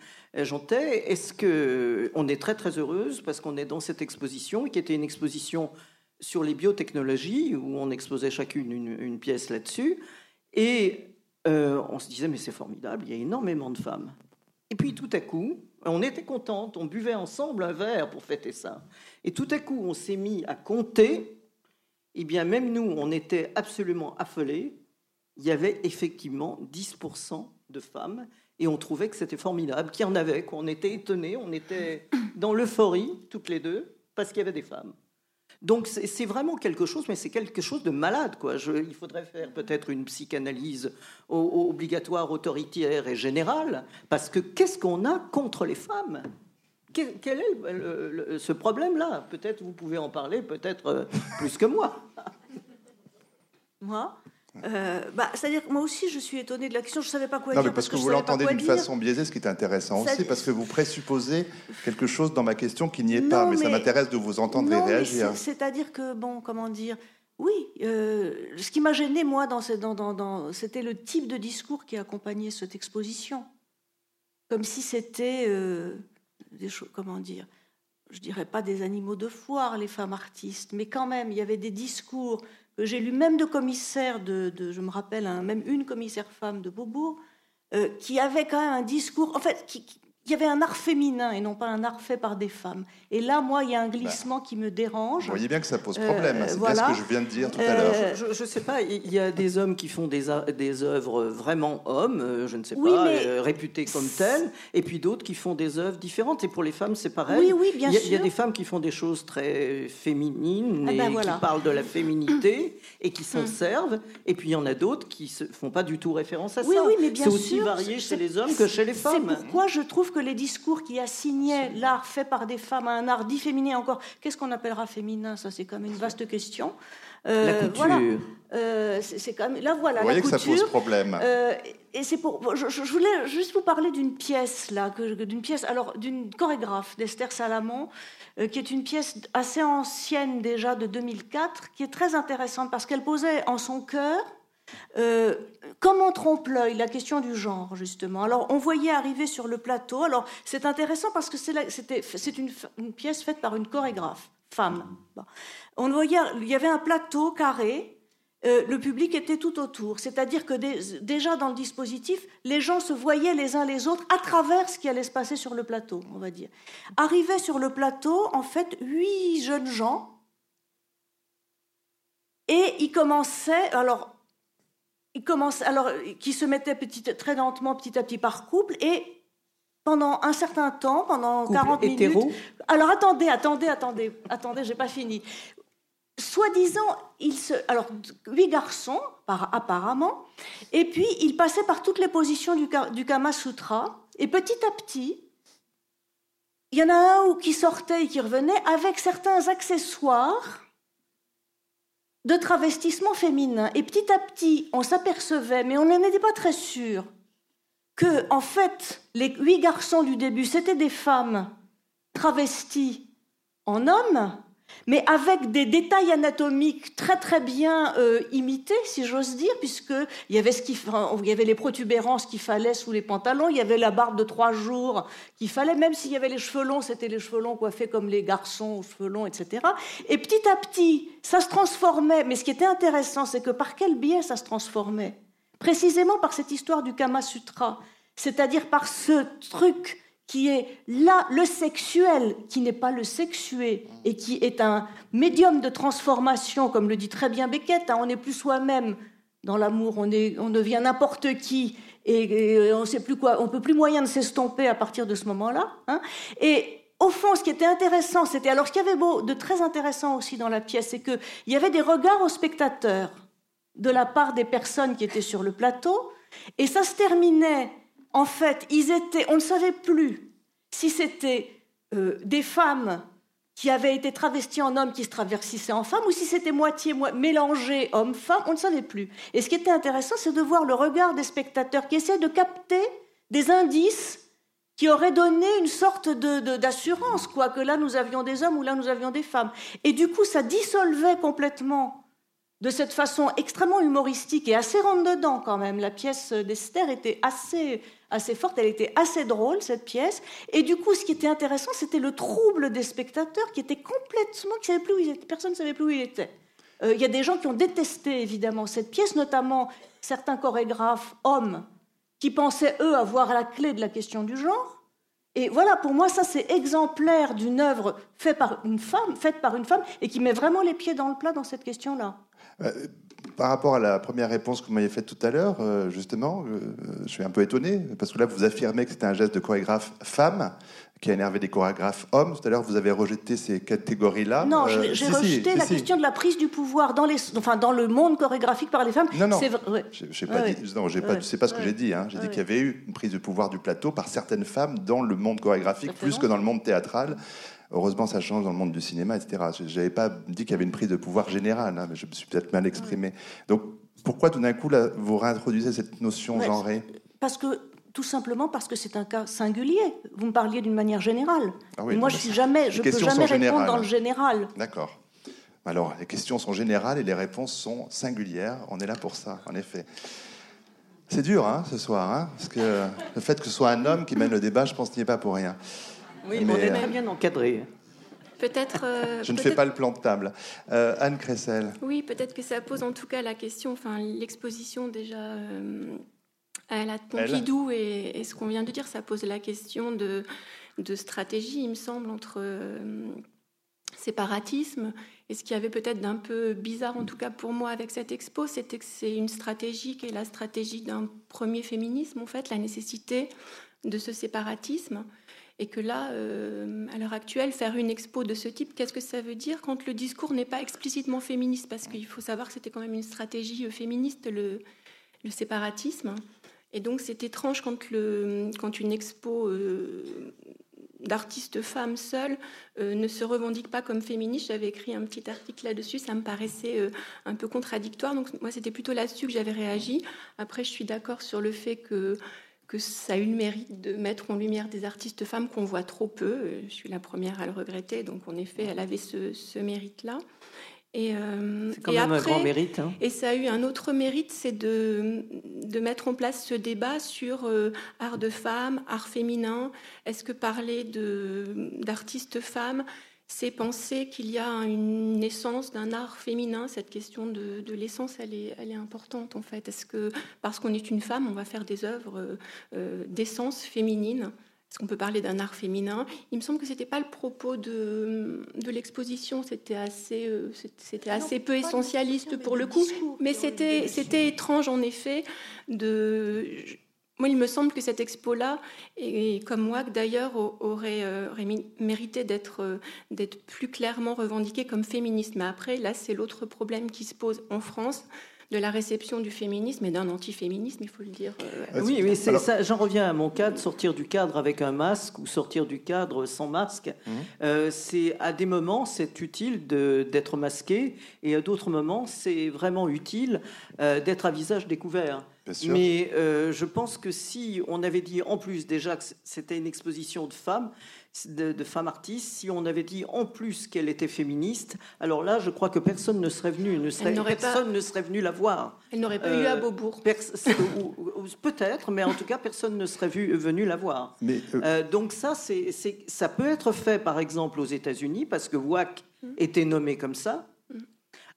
Jantais, est-ce que on est très très heureuse parce qu'on est dans cette exposition qui était une exposition sur les biotechnologies où on exposait chacune une, pièce là-dessus, et euh, on se disait, mais c'est formidable, il y a énormément de femmes. Et puis tout à coup, on était contente, on buvait ensemble un verre pour fêter ça. Et tout à coup, on s'est mis à compter. Eh bien, même nous, on était absolument affolés. Il y avait effectivement 10% de femmes et on trouvait que c'était formidable, qu'il y en avait, qu'on était étonnés, on était dans l'euphorie, toutes les deux, parce qu'il y avait des femmes. Donc c'est vraiment quelque chose, mais c'est quelque chose de malade. Quoi. il faudrait faire peut-être une psychanalyse obligatoire, autoritaire et générale, parce que qu'est-ce qu'on a contre les femmes? Quel, est ce problème-là? Peut-être vous pouvez en parler, peut-être euh, plus que moi. Moi? Euh, bah, C'est-à-dire que moi aussi, je suis étonnée de la question. Je ne savais pas quoi dire. Non, mais parce, que, vous l'entendez d'une façon biaisée, ce qui est intéressant aussi, parce que vous présupposez quelque chose dans ma question qui n'y est pas. Mais, ça m'intéresse de vous entendre et réagir. C'est-à-dire que, bon, comment dire oui, euh, ce qui m'a gêné, moi, dans, dans, dans, c'était le type de discours qui accompagnait cette exposition. Comme si c'était euh, des choses, comment dire, je dirais pas des animaux de foire, les femmes artistes, mais quand même, il y avait des discours que j'ai lu même de commissaires, de, je me rappelle, même une commissaire femme de Beaubourg, euh, qui avait quand même un discours, en fait, qui, il y avait un art féminin et non pas un art fait par des femmes. Et là, moi, il y a un bah, glissement qui me dérange. Vous voyez bien que ça pose problème. Euh, c'est bien ce que je viens de dire tout à l'heure. Euh, je ne sais pas, il y a des hommes qui font des, des œuvres vraiment hommes, euh, je ne sais pas, réputés comme tels, et puis d'autres qui font des œuvres différentes. Et pour les femmes, c'est pareil. Oui, oui, bien il y, sûr. Il y a des femmes qui font des choses très féminines ah, et ben qui parlent de la féminité et qui s'en hum. servent. Et puis il y en a d'autres qui ne font pas du tout référence à oui, ça. Oui, mais bien c'est aussi varié chez les hommes que chez les femmes. C'est pourquoi je trouve que les discours qui assignaient l'art fait par des femmes à un art dit féminin encore, qu'est-ce qu'on appellera féminin? Ça, c'est quand même une vaste question. Euh, la couture. Voilà. Euh, c'est quand même là voilà vous voyez que ça pose problème. Euh, et c'est pour je, voulais juste vous parler d'une pièce là, d'une pièce alors d'une chorégraphe d'Esther Salamon, qui est une pièce assez ancienne déjà de 2004, qui est très intéressante parce qu'elle posait en son cœur euh, comment trompe l'œil La question du genre, justement. Alors, on voyait arriver sur le plateau. Alors, c'est intéressant parce que c'est une, une, pièce faite par une chorégraphe, femme. On voyait, il y avait un plateau carré. Euh, le public était tout autour. C'est-à-dire que déjà dans le dispositif, les gens se voyaient les uns les autres à travers ce qui allait se passer sur le plateau, on va dire. Arrivaient sur le plateau, en fait, huit jeunes gens. Et ils commençaient, alors il commence, alors, qui se mettait petit, très lentement, petit à petit par couple, et pendant un certain temps, pendant 40 minutes. Alors attendez, attendez, attendez, attendez, j'ai pas fini. Soi-disant, il se, alors huit garçons, apparemment, et puis il passait par toutes les positions du, du Kama Sutra, et petit à petit, il y en a un qui sortait et qui revenait avec certains accessoires de travestissement féminin. Et petit à petit, on s'apercevait, mais on n'en était pas très sûr, que, en fait, les huit garçons du début, c'était des femmes travesties en hommes, mais avec des détails anatomiques très très bien euh, imités, si j'ose dire, puisqu'il y, avait ce il y avait les protubérances qu'il fallait sous les pantalons, il y avait la barbe de trois jours qu'il fallait, même s'il y avait les cheveux longs, c'était les cheveux longs coiffés comme les garçons aux cheveux longs, etc. Et petit à petit, ça se transformait, mais ce qui était intéressant, c'est que par quel biais ça se transformait? Précisément par cette histoire du Kama Sutra, c'est-à-dire par ce truc qui est là le sexuel, qui n'est pas le sexué, et qui est un médium de transformation, comme le dit très bien Beckett, hein, on n'est plus soi-même dans l'amour, on, on devient n'importe qui, et, on sait plus quoi, on peut plus moyen de s'estomper à partir de ce moment-là. Hein. Et au fond, ce qui était intéressant, c'était alors ce qu'il y avait beau, de très intéressant aussi dans la pièce, c'est qu'il y avait des regards aux spectateurs de la part des personnes qui étaient sur le plateau, et ça se terminait en fait, ils on ne savait plus si c'était euh, des femmes qui avaient été travesties en hommes qui se traversissaient en femmes ou si c'était moitié mélangé homme-femme, on ne savait plus. Et ce qui était intéressant, c'est de voir le regard des spectateurs qui essaient de capter des indices qui auraient donné une sorte d'assurance, quoi, que là nous avions des hommes ou là nous avions des femmes. Et du coup, ça dissolvait complètement de cette façon extrêmement humoristique et assez rentre-dedans quand même. La pièce d'Esther était assez, assez forte, elle était assez drôle, cette pièce. Et du coup, ce qui était intéressant, c'était le trouble des spectateurs qui étaient complètement, qui savaient plus où ils étaient. Personne ne savait plus où il était. Euh, il y a des gens qui ont détesté évidemment cette pièce, notamment certains chorégraphes hommes qui pensaient, eux, avoir la clé de la question du genre. Et voilà, pour moi, ça, c'est exemplaire d'une œuvre faite par une femme, faite par une femme, et qui met vraiment les pieds dans le plat dans cette question-là. Euh, par rapport à la première réponse que vous m'avez faite tout à l'heure, euh, justement, euh, je suis un peu étonné, parce que là, vous affirmez que c'était un geste de chorégraphe femme qui a énervé des chorégraphes hommes. Tout à l'heure, vous avez rejeté ces catégories-là. Non, j'ai rejeté la question de la prise du pouvoir dans, les, enfin, dans le monde chorégraphique par les femmes. Non, non, je pas dit, non, pas, c'est pas ce que j'ai dit. Hein. J'ai dit qu'il y avait eu une prise de pouvoir du plateau par certaines femmes dans le monde chorégraphique, plus que dans le monde théâtral. Heureusement, ça change dans le monde du cinéma, etc. Je n'avais pas dit qu'il y avait une prise de pouvoir générale, hein, mais je me suis peut-être mal exprimé. Donc, pourquoi tout d'un coup vous réintroduisez cette notion genrée? Parce que tout simplement parce que c'est un cas singulier. Vous me parliez d'une manière générale. Ah moi, je suis jamais, je peux jamais répondre dans le général. D'accord. Alors, les questions sont générales et les réponses sont singulières. On est là pour ça, en effet. C'est dur, hein, ce soir, hein, parce que le fait que ce soit un homme qui mène le débat, je pense n'y est pas pour rien. Oui, mais, on est très bien encadré. Peut-être. Euh, je ne fais pas le plan de table. Euh, Anne Cressel. Oui, peut-être que ça pose en tout cas la question, enfin l'exposition déjà euh, à la Pompidou et, et, ce qu'on vient de dire, ça pose la question de, de stratégie, il me semble, entre séparatisme. Et ce qui avait peut-être d'un peu bizarre, en tout cas pour moi, avec cette expo, c'était que c'est une stratégie qui est la stratégie d'un premier féminisme, en fait, la nécessité de ce séparatisme. Et que là, euh, à l'heure actuelle, faire une expo de ce type, qu'est-ce que ça veut dire quand le discours n'est pas explicitement féministe? Parce qu'il faut savoir que c'était quand même une stratégie euh, féministe, le, séparatisme. Et donc c'est étrange quand, une expo euh, d'artistes femmes seules ne se revendique pas comme féministe. J'avais écrit un petit article là-dessus, ça me paraissait un peu contradictoire. Donc moi, c'était plutôt là-dessus que j'avais réagi. Après, je suis d'accord sur le fait que que ça a eu le mérite de mettre en lumière des artistes femmes qu'on voit trop peu. Je suis la première à le regretter, donc en effet, elle avait ce, mérite-là. Et, euh, c'est quand même un grand mérite. Hein. Et ça a eu un autre mérite, c'est de, de mettre en place ce débat sur euh, art de femme, art féminin. Est-ce que parler de, d'artistes femmes, c'est penser qu'il y a une essence d'un art féminin. Cette question de, l'essence, elle est, elle est, importante en fait. Est-ce que parce qu'on est une femme, on va faire des œuvres euh, d'essence féminine? Est-ce qu'on peut parler d'un art féminin? Il me semble que c'était pas le propos de, de l'exposition. C'était assez, euh, c'était assez peu essentialiste pour le coup, mais c'était, c'était étrange en effet de moi, il me semble que cette expo-là, et comme moi d'ailleurs, aurait, euh, mérité euh, d'être plus clairement revendiquée comme féministe. Mais après, là, c'est l'autre problème qui se pose en France de la réception du féminisme et d'un antiféminisme, il faut le dire. Euh, oui, oui, c'est ça. J'en reviens à mon cadre, sortir du cadre avec un masque ou sortir du cadre sans masque. Mhm. c'est à des moments, c'est utile d'être masqué, et à d'autres moments, c'est vraiment utile d'être à visage découvert. Mais euh, je pense que si on avait dit en plus déjà que c'était une exposition de femmes, de, femmes artistes, si on avait dit en plus qu'elle était féministe, alors là, je crois que personne ne serait venu, ne serait, personne ne serait venu la voir. Elle n'aurait pas eu à euh, Beaubourg. Peut-être, mais en tout cas, personne ne serait venu la voir. Euh, donc ça, c'est, ça peut être fait, par exemple, aux États-Unis, parce que WAC mm. était nommé comme ça.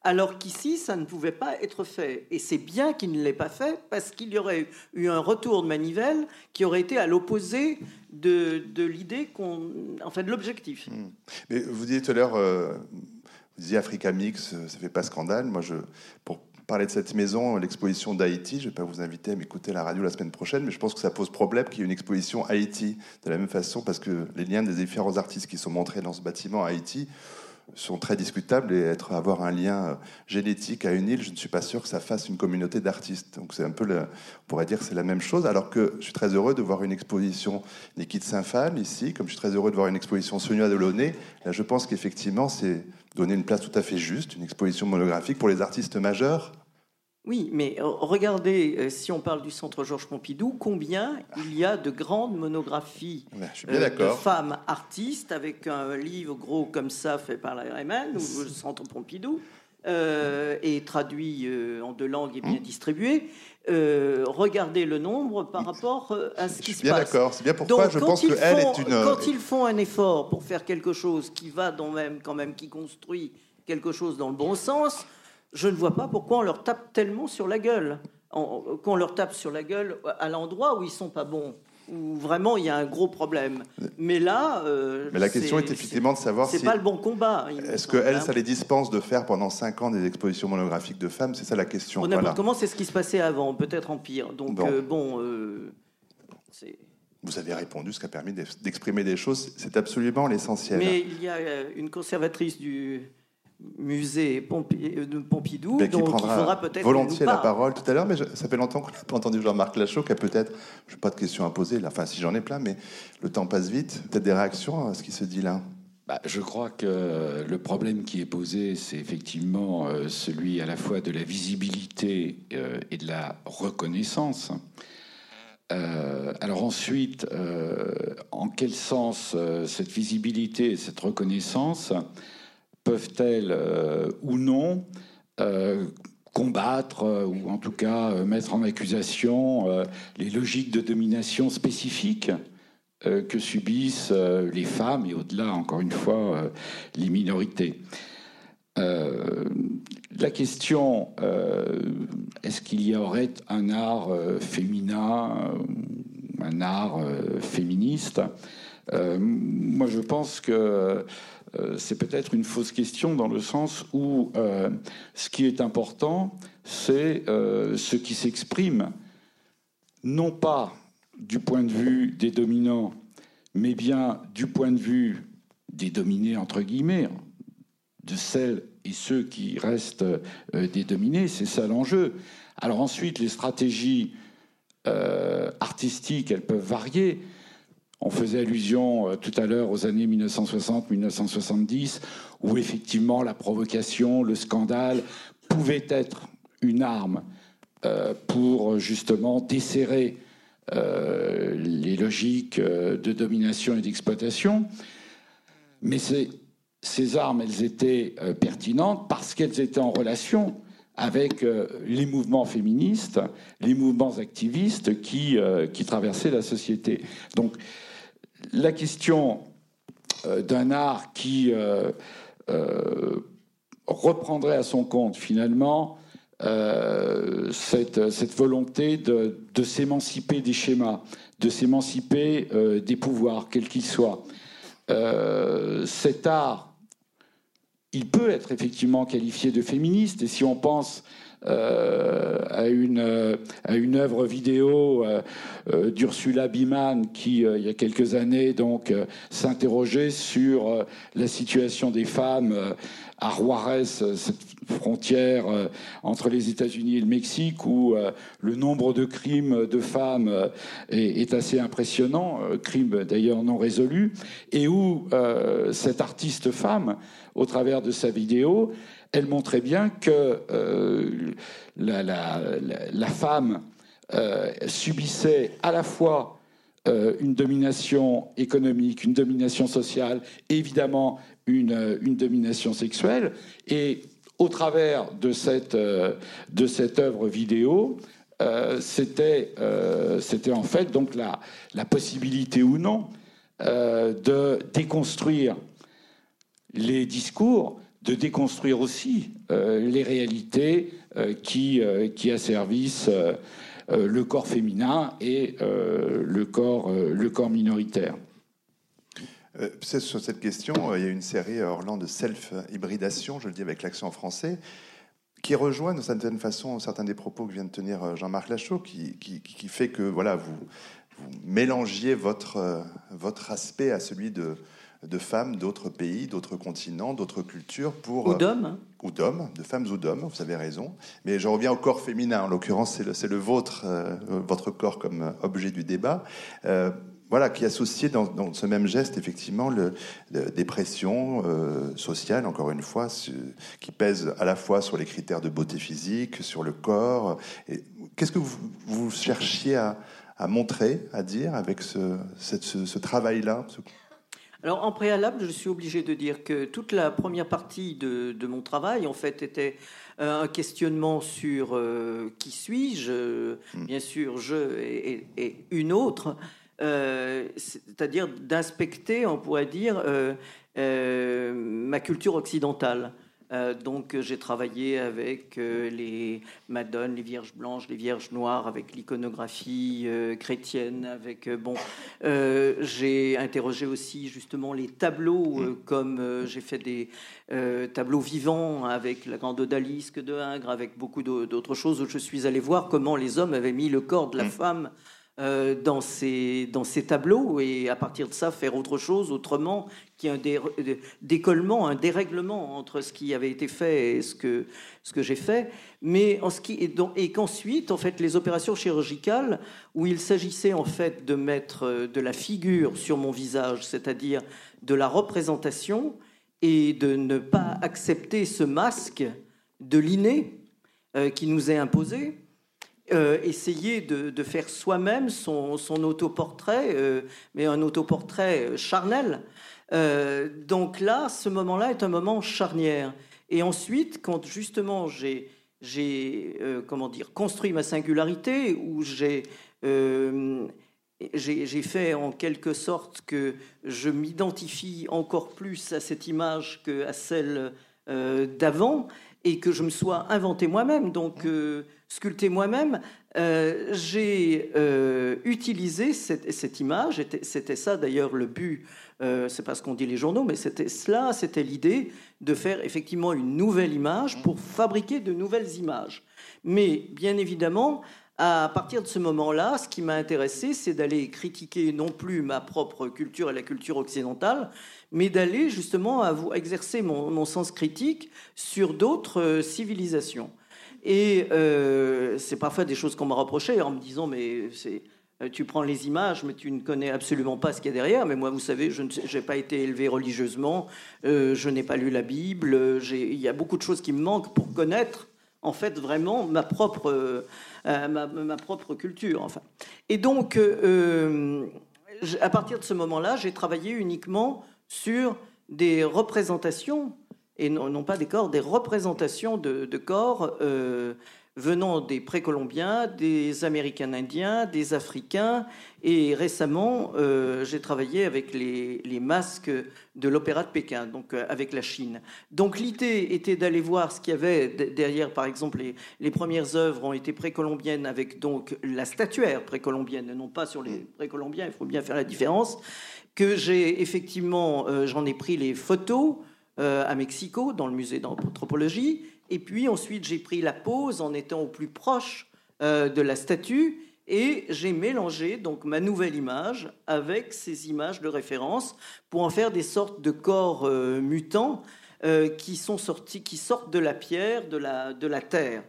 Alors qu'ici, ça ne pouvait pas être fait. Et c'est bien qu'il ne l'ait pas fait, parce qu'il y aurait eu un retour de manivelle qui aurait été à l'opposé de, l'idée qu'on. En fait, de l'objectif. Hmm. Mais vous disiez tout à l'heure, euh, vous disiez Africa Mix, euh, ça fait pas scandale. Moi, je, pour parler de cette maison, l'exposition d'Haïti, je ne vais pas vous inviter à m'écouter la radio la semaine prochaine, mais je pense que ça pose problème qu'il y ait une exposition Haïti de la même façon, parce que les liens des différents artistes qui sont montrés dans ce bâtiment à Haïti sont très discutables et être, avoir un lien euh, génétique à une île, je ne suis pas sûr que ça fasse une communauté d'artistes. Donc c'est un peu, on pourrait dire que c'est la même chose, alors que je suis très heureux de voir une exposition Niki de Saint-Phal ici, comme je suis très heureux de voir une exposition Sonia Delaunay. Là, je pense qu'effectivement, c'est donner une place tout à fait juste, une exposition monographique pour les artistes majeurs oui, mais euh, regardez, euh, si on parle du Centre Georges Pompidou, combien il y a de grandes monographies euh, de femmes artistes avec un livre gros comme ça fait par la RMN ou le Centre Pompidou et traduit en deux langues et bien hum. distribué. regardez le nombre par rapport à ce qui se passe. Bien d'accord. C'est bien pourquoi je pense qu'elle est une. Quand ils font un effort pour faire quelque chose qui va dans même, quand même, qui construit quelque chose dans le bon sens je ne vois pas pourquoi on leur tape tellement sur la gueule. Qu'on leur tape sur la gueule à l'endroit où ils sont pas bons, où vraiment il y a un gros problème. Mais là, euh, mais la question est, effectivement de savoir si c'est pas le bon combat. Est-ce que elle, ça les dispense de faire pendant cinq ans des expositions monographiques de femmes? C'est ça la question. On voilà. comment c'est ce qui se passait avant, peut-être en pire. Donc bon, euh, euh, vous avez répondu, ce qui a permis d'exprimer des choses. C'est absolument l'essentiel. Mais il y a une conservatrice du musée euh, de Pompidou, ben, donc il faudra peut-être volontiers la parole tout à l'heure, mais ça fait longtemps qu'on n'a pas entendu Jean-Marc Lachaud, qui a peut-être, je n'ai pas de questions à poser, là, enfin si j'en ai plein, mais le temps passe vite, peut-être des réactions à ce qui se dit là? Bah, je crois que le problème qui est posé, c'est effectivement euh, celui à la fois de la visibilité euh, et de la reconnaissance. alors ensuite, en quel sens cette visibilité et cette reconnaissance peuvent-elles euh, ou non euh, combattre euh, ou en tout cas mettre en accusation les logiques de domination spécifiques que subissent les femmes et au-delà, encore une fois, les minorités. la question, est-ce qu'il y aurait un art féminin, un art féministe Moi, je pense que euh, c'est peut-être une fausse question dans le sens où euh, ce qui est important, c'est euh, ce qui s'exprime, non pas du point de vue des dominants, mais bien du point de vue des dominés, entre guillemets, de celles et ceux qui restent des dominés, c'est ça l'enjeu. Alors ensuite, les stratégies artistiques, elles peuvent varier. On faisait allusion euh, tout à l'heure aux années 1960-1970, où effectivement la provocation, le scandale pouvaient être une arme euh, pour justement desserrer euh, les logiques de domination et d'exploitation. Mais ces armes, elles étaient pertinentes parce qu'elles étaient en relation avec les mouvements féministes, les mouvements activistes qui, qui traversaient la société. Donc, la question euh, d'un art qui euh, euh, reprendrait à son compte finalement cette, volonté de, s'émanciper des schémas, de s'émanciper des pouvoirs, quels qu'ils soient. cet art, il peut être effectivement qualifié de féministe, et si on pense euh, à, une, euh, à une œuvre vidéo euh, d'Ursula Biman qui, il y a quelques années, donc, s'interrogeait sur la situation des femmes à Juarez, cette frontière entre les États-Unis et le Mexique, où le nombre de crimes de femmes est, assez impressionnant, crimes d'ailleurs non résolus, et où cette artiste femme, au travers de sa vidéo, elle montrait bien que euh, la, femme euh, subissait à la fois euh, une domination économique, une domination sociale, évidemment une, domination sexuelle, et au travers de cette, de cette œuvre vidéo, c'était en fait donc la, la possibilité ou non de déconstruire les discours de déconstruire aussi les réalités qui, qui asservissent le corps féminin et le, corps, le corps minoritaire. sur cette question, il y a une série Orlan de self-hybridation, je le dis avec l'accent français, qui rejoint d'une certaine façon certains des propos que vient de tenir euh, Jean-Marc Lachaud, qui, qui, fait que voilà, vous, vous mélangiez votre, euh, votre aspect à celui de, de femmes d'autres pays, d'autres continents, d'autres cultures pour... Ou euh, d'hommes. Hein. Ou d'hommes, de femmes ou d'hommes, vous avez raison. Mais je reviens au corps féminin, en l'occurrence c'est le, le, vôtre, votre corps comme objet du débat voilà, qui associait dans, dans, ce même geste effectivement le, des pressions euh, sociales, encore une fois, qui pèsent à la fois sur les critères de beauté physique, sur le corps. Qu'est-ce que vous, vous cherchiez à, à, montrer, à dire avec ce, ce, ce travail-là alors en préalable, je suis obligé de dire que toute la première partie de, de mon travail, en fait, était euh, un questionnement sur euh, qui suis-je, hmm. bien sûr, je et, et une autre, euh, c'est-à-dire d'inspecter, on pourrait dire, euh, ma culture occidentale. Donc j'ai travaillé avec les Madones, les Vierges blanches, les Vierges noires, avec l'iconographie chrétienne, avec bon, j'ai interrogé aussi justement les tableaux, mm. comme j'ai fait des tableaux vivants avec la grande odalisque de Ingres, avec beaucoup d'autres choses où je suis allé voir comment les hommes avaient mis le corps de la mm. femme euh, dans, ces, dans ces tableaux et à partir de ça faire autre chose autrement, qui un décollement, un dérèglement entre ce qui avait été fait et ce que, ce que j'ai fait, mais en ce qui et, et qu'ensuite en fait les opérations chirurgicales où il s'agissait en fait de mettre euh, de la figure sur mon visage, c'est-à-dire de la représentation et de ne pas accepter ce masque de l'inné euh, qui nous est imposé euh, essayer de, faire soi-même son, autoportrait, euh, mais un autoportrait euh, charnel. donc là, ce moment-là est un moment charnière. Et ensuite, quand justement j'ai, comment dire, construit ma singularité, où j'ai, j'ai, fait en quelque sorte que je m'identifie encore plus à cette image qu'à celle d'avant, et que je me sois inventé moi-même. Donc sculpté moi-même, euh, j'ai euh, utilisé cette, image. C'était ça d'ailleurs le but. Euh, c'est pas ce qu'on dit les journaux, mais c'était cela, c'était l'idée de faire effectivement une nouvelle image pour fabriquer de nouvelles images. Mais bien évidemment, à partir de ce moment-là, ce qui m'a intéressé, c'est d'aller critiquer non plus ma propre culture et la culture occidentale, mais d'aller justement exercer mon sens critique sur d'autres civilisations. Et euh, c'est parfois des choses qu'on m'a reproché en me disant mais euh, tu prends les images, mais tu ne connais absolument pas ce qu'il y a derrière. Mais moi, vous savez, je n'ai pas été élevé religieusement, euh, je n'ai pas lu la Bible. Il y a beaucoup de choses qui me manquent pour connaître, en fait, vraiment ma propre, ma, propre culture. Et donc, à partir de ce moment-là, j'ai travaillé uniquement sur des représentations et non, pas des corps, des représentations de, corps euh, venant des précolombiens, des Américains indiens, des Africains. Et récemment, euh, j'ai travaillé avec les, masques de l'Opéra de Pékin, donc euh, avec la Chine. Donc l'idée était d'aller voir ce qu'il y avait derrière, par exemple, les, premières œuvres ont été précolombiennes avec donc la statuaire précolombienne, non pas sur les précolombiens, il faut bien faire la différence, que j'ai effectivement, j'en ai pris les photos, euh, à Mexico, dans le musée d'anthropologie. Et puis ensuite, j'ai pris la pause en étant au plus proche euh, de la statue et j'ai mélangé donc ma nouvelle image avec ces images de référence pour en faire des sortes de corps euh, mutants qui sont sortis, qui sortent de la pierre, de la, de la terre.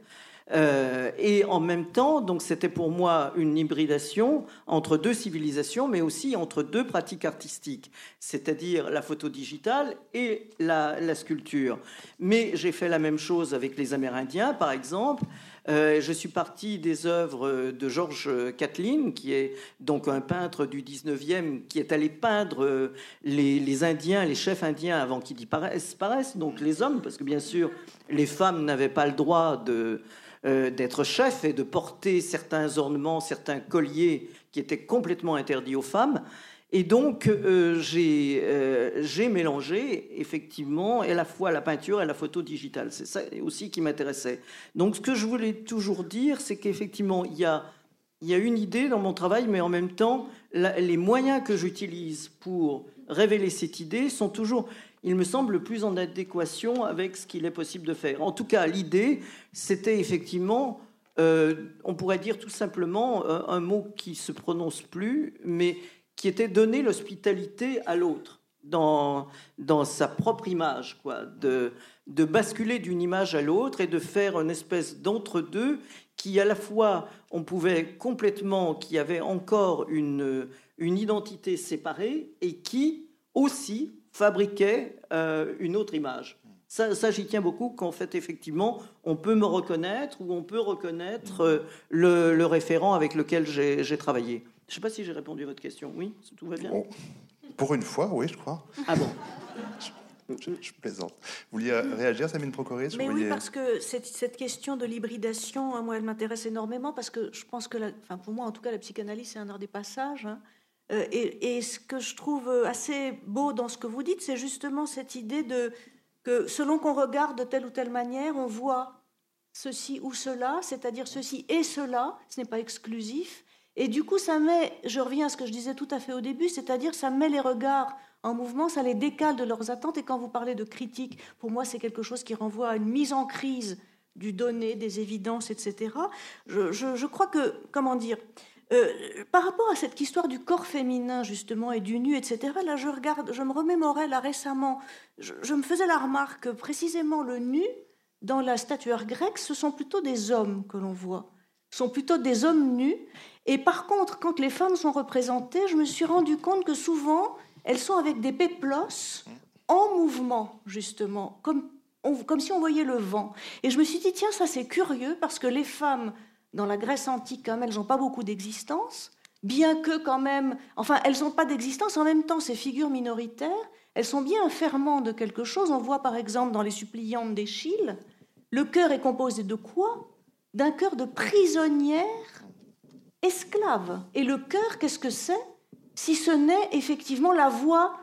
Euh, et en même temps, donc c'était pour moi une hybridation entre deux civilisations, mais aussi entre deux pratiques artistiques, c'est-à-dire la photo digitale et la, sculpture. Mais j'ai fait la même chose avec les Amérindiens, par exemple. Euh, je suis parti des œuvres de Georges Catlin, qui est donc un peintre du 19e, qui est allé peindre les Indiens, les chefs indiens avant qu'ils disparaissent, donc les hommes, parce que bien sûr, les femmes n'avaient pas le droit de, euh, d'être chef et de porter certains ornements, certains colliers qui étaient complètement interdits aux femmes. Et donc, euh, euh, j'ai mélangé effectivement à la fois la peinture et la photo digitale. C'est ça aussi qui m'intéressait. Donc, ce que je voulais toujours dire, c'est qu'effectivement, il y a, y a une idée dans mon travail, mais en même temps, les moyens que j'utilise pour révéler cette idée sont toujours, il me semble, plus en adéquation avec ce qu'il est possible de faire. En tout cas, l'idée, c'était effectivement, euh, on pourrait dire tout simplement un mot qui se prononce plus, mais qui était donner l'hospitalité à l'autre dans, dans sa propre image, quoi, de, de basculer d'une image à l'autre et de faire une espèce d'entre-deux qui, à la fois, on pouvait complètement, qui avait encore une, une identité séparée et qui aussi fabriquait euh, une autre image. Ça, ça j'y tiens beaucoup qu'en fait, effectivement, on peut me reconnaître ou on peut reconnaître euh, le, le référent avec lequel j'ai travaillé. Je ne sais pas si j'ai répondu à votre question. Oui, tout va bien Pour une fois, oui, je crois. Ah bon je, plaisante. Vous vouliez réagir, Samine Procoris Mais oui, parce que cette, cette, question de l'hybridation, hein, moi, elle m'intéresse énormément parce que je pense que, enfin, pour moi, en tout cas, la psychanalyse, c'est un art des passages. Hein. Euh, et, ce que je trouve assez beau dans ce que vous dites, c'est justement cette idée de que selon qu'on regarde de telle ou telle manière, on voit ceci ou cela, c'est-à-dire ceci et cela, ce n'est pas exclusif, et du coup, ça met, je reviens à ce que je disais tout à fait au début, c'est-à-dire ça met les regards en mouvement, ça les décale de leurs attentes. Et quand vous parlez de critique, pour moi, c'est quelque chose qui renvoie à une mise en crise du donné, des évidences, etc. Je, crois que, comment dire, euh, par rapport à cette histoire du corps féminin justement et du nu, etc. Là, je regarde, je me remémorais là récemment, je, me faisais la remarque que précisément le nu dans la statuaire grecque, ce sont plutôt des hommes que l'on voit, sont plutôt des hommes nus. Et par contre, quand les femmes sont représentées, je me suis rendu compte que souvent, elles sont avec des péplos en mouvement, justement, comme, comme si on voyait le vent. Et je me suis dit, tiens, ça c'est curieux, parce que les femmes, dans la Grèce antique, quand même, elles n'ont pas beaucoup d'existence, bien que quand même, enfin, elles n'ont pas d'existence, en même temps, ces figures minoritaires, elles sont bien un ferment de quelque chose. On voit par exemple dans les suppliantes d'Échille, le cœur est composé de quoi? D'un cœur de prisonnière esclave. Et le cœur, qu'est-ce que c'est? Si ce n'est effectivement la voix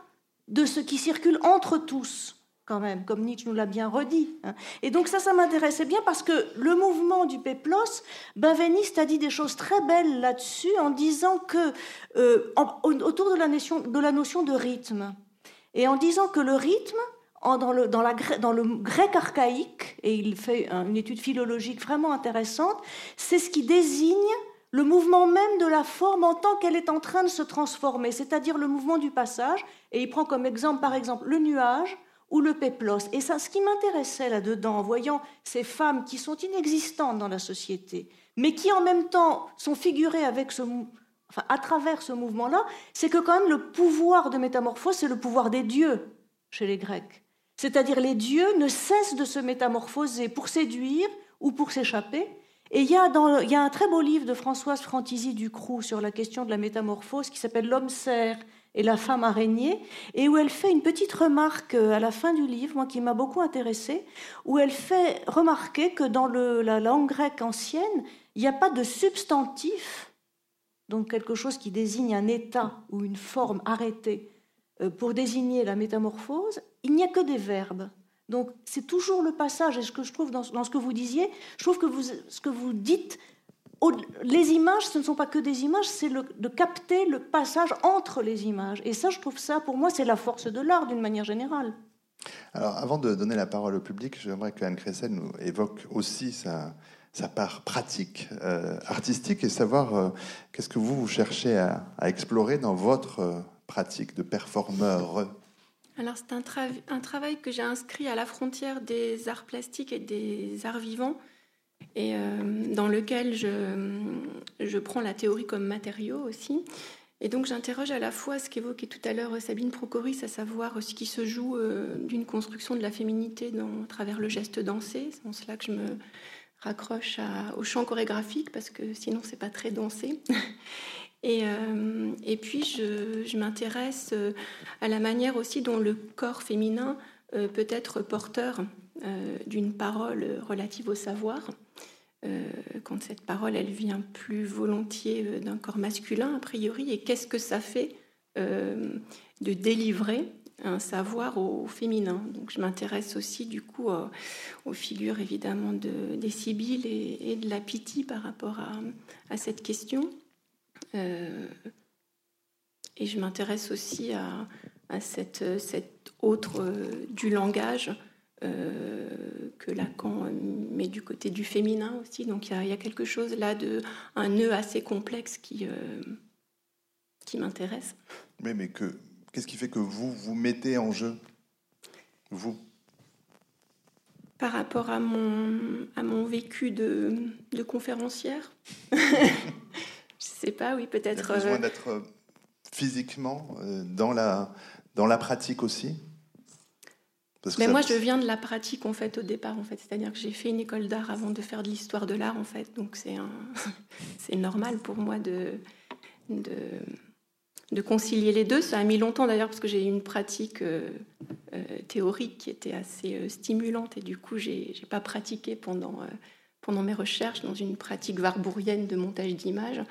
de ce qui circule entre tous, quand même, comme Nietzsche nous l'a bien redit. Hein. Et donc ça, ça m'intéressait bien parce que le mouvement du péplos, Benveniste a dit des choses très belles là-dessus en disant que, euh, autour de la, notion, de rythme, et en disant que le rythme, dans le, dans le, grec archaïque, et il fait une étude philologique vraiment intéressante, c'est ce qui désigne le mouvement même de la forme en tant qu'elle est en train de se transformer, c'est-à-dire le mouvement du passage. Et il prend comme exemple, par exemple, le nuage ou le péplos. Et ça, ce qui m'intéressait là-dedans, en voyant ces femmes qui sont inexistantes dans la société, mais qui en même temps sont figurées avec ce, enfin, à travers ce mouvement-là, c'est que quand même le pouvoir de métamorphose, c'est le pouvoir des dieux chez les Grecs. C'est-à-dire les dieux ne cessent de se métamorphoser pour séduire ou pour s'échapper, et il y, a y, a un très beau livre de Françoise Fantisi Ducroux sur la question de la métamorphose qui s'appelle L'homme cerf et la femme araignée, et où elle fait une petite remarque euh, à la fin du livre, moi qui m'a beaucoup intéressée, où elle fait remarquer que dans la langue grecque ancienne, il n'y a pas de substantif, donc quelque chose qui désigne un état ou une forme arrêtée, euh, pour désigner la métamorphose, il n'y a que des verbes. Donc c'est toujours le passage, et ce que je trouve dans, ce que vous disiez, je trouve que ce que vous dites, les images, ce ne sont pas que des images, c'est de capter le passage entre les images. Et ça, je trouve ça, pour moi, c'est la force de l'art d'une manière générale. Alors, avant de donner la parole au public, j'aimerais que Anne Cressel nous évoque aussi sa, sa part pratique, euh, artistique, et savoir euh, qu'est-ce que vous, vous cherchez à, à, explorer dans votre euh, pratique de performeur? Alors c'est un, un, travail que j'ai inscrit à la frontière des arts plastiques et des arts vivants, et euh, dans lequel je, je, prends la théorie comme matériau aussi. Et donc j'interroge à la fois ce qu'évoquait tout à l'heure Sabine Procoris, à savoir ce qui se joue euh, d'une construction de la féminité à travers le geste dansé. C'est en cela que je me raccroche au chant chorégraphique, parce que sinon c'est pas très dansé. Et, euh, et puis, je, m'intéresse euh, à la manière aussi dont le corps féminin peut être porteur d'une parole relative au savoir. Quand cette parole, elle vient plus volontiers d'un corps masculin, a priori, et qu'est-ce que ça fait de délivrer un savoir au, féminin? Donc je m'intéresse aussi du coup aux figures évidemment de, des Sibylles et, de la Pity par rapport à, cette question. et je m'intéresse aussi à, à cette, autre du langage euh, que Lacan met du côté du féminin aussi. Donc il y, a quelque chose là de un nœud assez complexe qui, euh, qui m'intéresse. Mais, mais que, qu'est-ce qui fait que vous vous mettez en jeu? Vous? Par rapport à mon, à mon vécu de, de conférencière? Je sais pas, oui, peut-être. Besoin euh, d'être physiquement dans la, dans la pratique aussi? Mais moi, je viens de la pratique en fait au départ, en fait, c'est-à-dire que j'ai fait une école d'art avant de faire de l'histoire de l'art, en fait. Donc c'est un... c'est normal pour moi de... de de concilier les deux. Ça a mis longtemps d'ailleurs parce que j'ai eu une pratique euh, euh, théorique qui était assez euh, stimulante et du coup j'ai n'ai pas pratiqué pendant, pendant mes recherches dans une pratique warbourienne de montage d'images.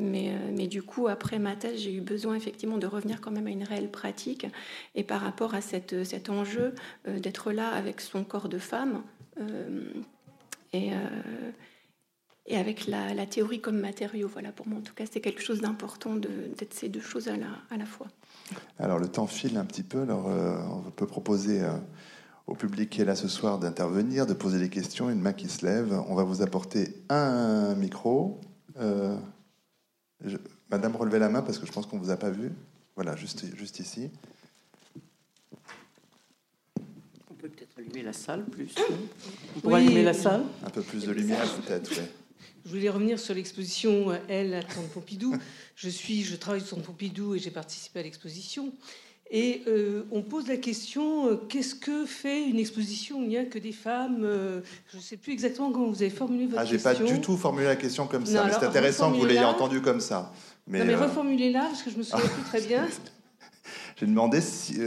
Mais, euh, mais, du coup, après ma thèse, j'ai eu besoin effectivement de revenir quand même à une réelle pratique. Et par rapport à cette, cet enjeu euh, d'être là avec son corps de femme euh, et, avec la, théorie comme matériau, voilà, pour moi en tout cas, c'est quelque chose d'important d'être ces deux choses à la, fois. Alors le temps file un petit peu, alors on peut proposer au public qui est là ce soir d'intervenir, de poser des questions, une main qui se lève. On va vous apporter un micro. Madame, relevez la main parce que je pense qu'on ne vous a pas vu. Voilà, juste, juste ici. On peut peut-être allumer la salle plus. On pourrait allumer la salle Un peu plus de lumière peut-être, Je voulais revenir sur l'exposition Elle à Centre Pompidou. Je suis, je travaille au Centre Pompidou et j'ai participé à l'exposition. Et euh, on pose la question euh, qu'est-ce que fait une exposition où il n'y a que des femmes euh, Je ne sais plus exactement comment vous avez formulé votre question. Ah, j'ai pas du tout formulé la question comme ça, mais c'est intéressant que vous l'ayez entendu comme ça. Mais, non, mais reformulez-la parce que je me souviens plus très bien. J'ai demandé si,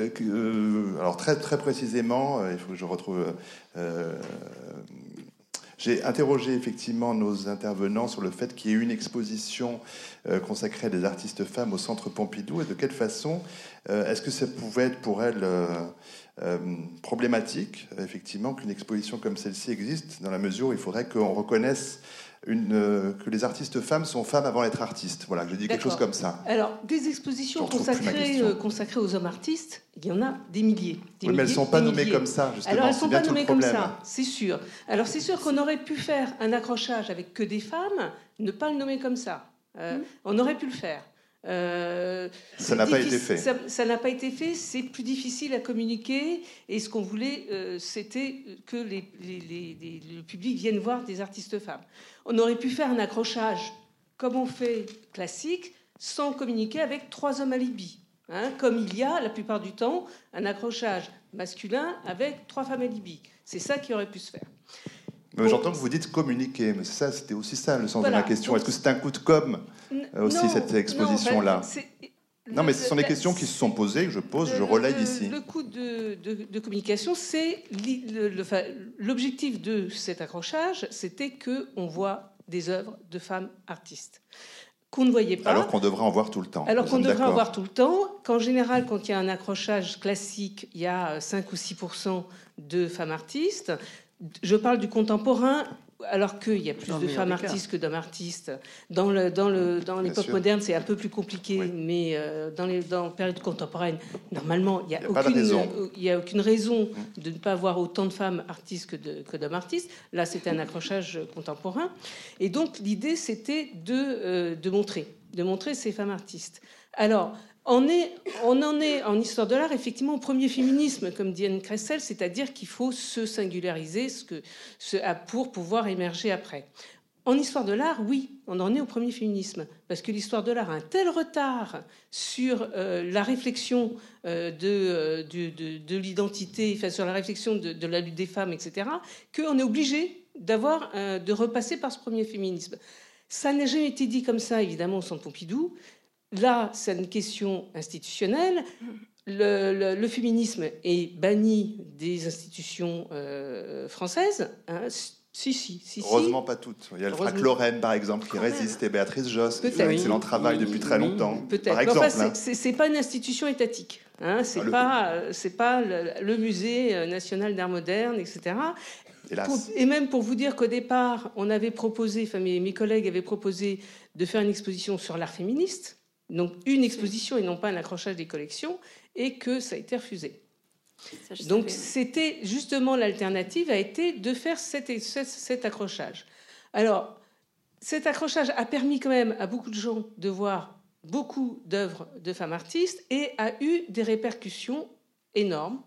alors très très précisément, il faut que je retrouve j'ai interrogé effectivement nos intervenants sur le fait qu'il y ait une exposition consacrée à des artistes femmes au Centre Pompidou et de quelle façon est-ce que ça pouvait être pour elles euh, problématique, effectivement, qu'une exposition comme celle-ci existe, dans la mesure où il faudrait qu'on reconnaisse une, que les artistes femmes sont femmes avant d'être artistes? Voilà, je dis quelque chose comme ça. Alors, des expositions consacrées, consacrées, aux hommes artistes, il y en a des milliers. oui, mais elles ne sont pas nommées comme ça, justement. Alors, elles ne sont pas nommées comme ça, c'est sûr. Alors, c'est sûr qu'on aurait pu faire un accrochage avec que des femmes, ne pas le nommer comme ça. Euh, hmm. On aurait pu le faire. Euh, ça n'a pas été fait. Ça n'a pas été fait. C'est plus difficile à communiquer. Et ce qu'on voulait, euh, c'était que les, le public vienne voir des artistes femmes. On aurait pu faire un accrochage comme on fait classique, sans communiquer avec trois hommes à Libye. Hein, comme il y a la plupart du temps un accrochage masculin avec trois femmes à Libye. C'est ça qui aurait pu se faire. J'entends que vous dites communiquer, mais ça, c'était aussi ça le sens de ma question. Est-ce que c'est un coup de com aussi cette exposition-là non, mais ce sont des questions qui se sont posées, que je pose, je relaye ici. Le coup de, communication, c'est l'objectif de cet accrochage, c'était que on voit des œuvres de femmes artistes qu'on ne voyait pas. Alors qu'on devrait en voir tout le temps. Alors qu'on devrait en voir tout le temps, qu'en général, quand il y a un accrochage classique, il y a 5 ou 6% de femmes artistes. Je parle du contemporain, alors qu'il y a plus de femmes artistes que d'hommes artistes. Dans, le, dans, le, dans l'époque moderne, c'est un peu plus compliqué, mais euh, dans, les, dans la période contemporaine, normalement, il n'y a, aucune, raison. Il a aucune raison mmh. de ne pas avoir autant de femmes artistes que, de, que d'hommes artistes. Là, c'était un accrochage contemporain. Et donc, l'idée, c'était de, euh, de montrer, de montrer ces femmes artistes. Alors, on, en est en histoire de l'art effectivement au premier féminisme, comme dit Anne Kressel, c'est-à-dire qu'il faut se singulariser ce que, pour pouvoir émerger après. En histoire de l'art, oui, on en est au premier féminisme, parce que l'histoire de l'art a un tel retard sur euh, la réflexion euh, euh, de, de, l'identité, sur la réflexion de, la lutte des femmes, etc., qu'on est obligé d'avoir, de repasser par ce premier féminisme. Ça n'a jamais été dit comme ça, évidemment, au Centre Pompidou. Là, c'est une question institutionnelle. Le, féminisme est banni des institutions euh, françaises. Hein. Si, si, si. Heureusement, pas toutes. Il y a le frac Lorraine, par exemple, qui résiste, et Béatrice Josse, qui fait un excellent travail depuis très longtemps. Peut-être. Par exemple. Enfin, c'est pas une institution étatique. Hein, c'est pas, c'est pas le, musée euh, national d'art moderne, etc. et même pour vous dire qu'au départ, on avait proposé, enfin mes, mes, collègues avaient proposé de faire une exposition sur l'art féministe, donc une exposition et non pas un accrochage des collections, et que ça a été refusé. Donc c'était justement l'alternative a été de faire cet, cet, accrochage. Alors cet accrochage a permis quand même à beaucoup de gens de voir beaucoup d'œuvres de femmes artistes et a eu des répercussions énormes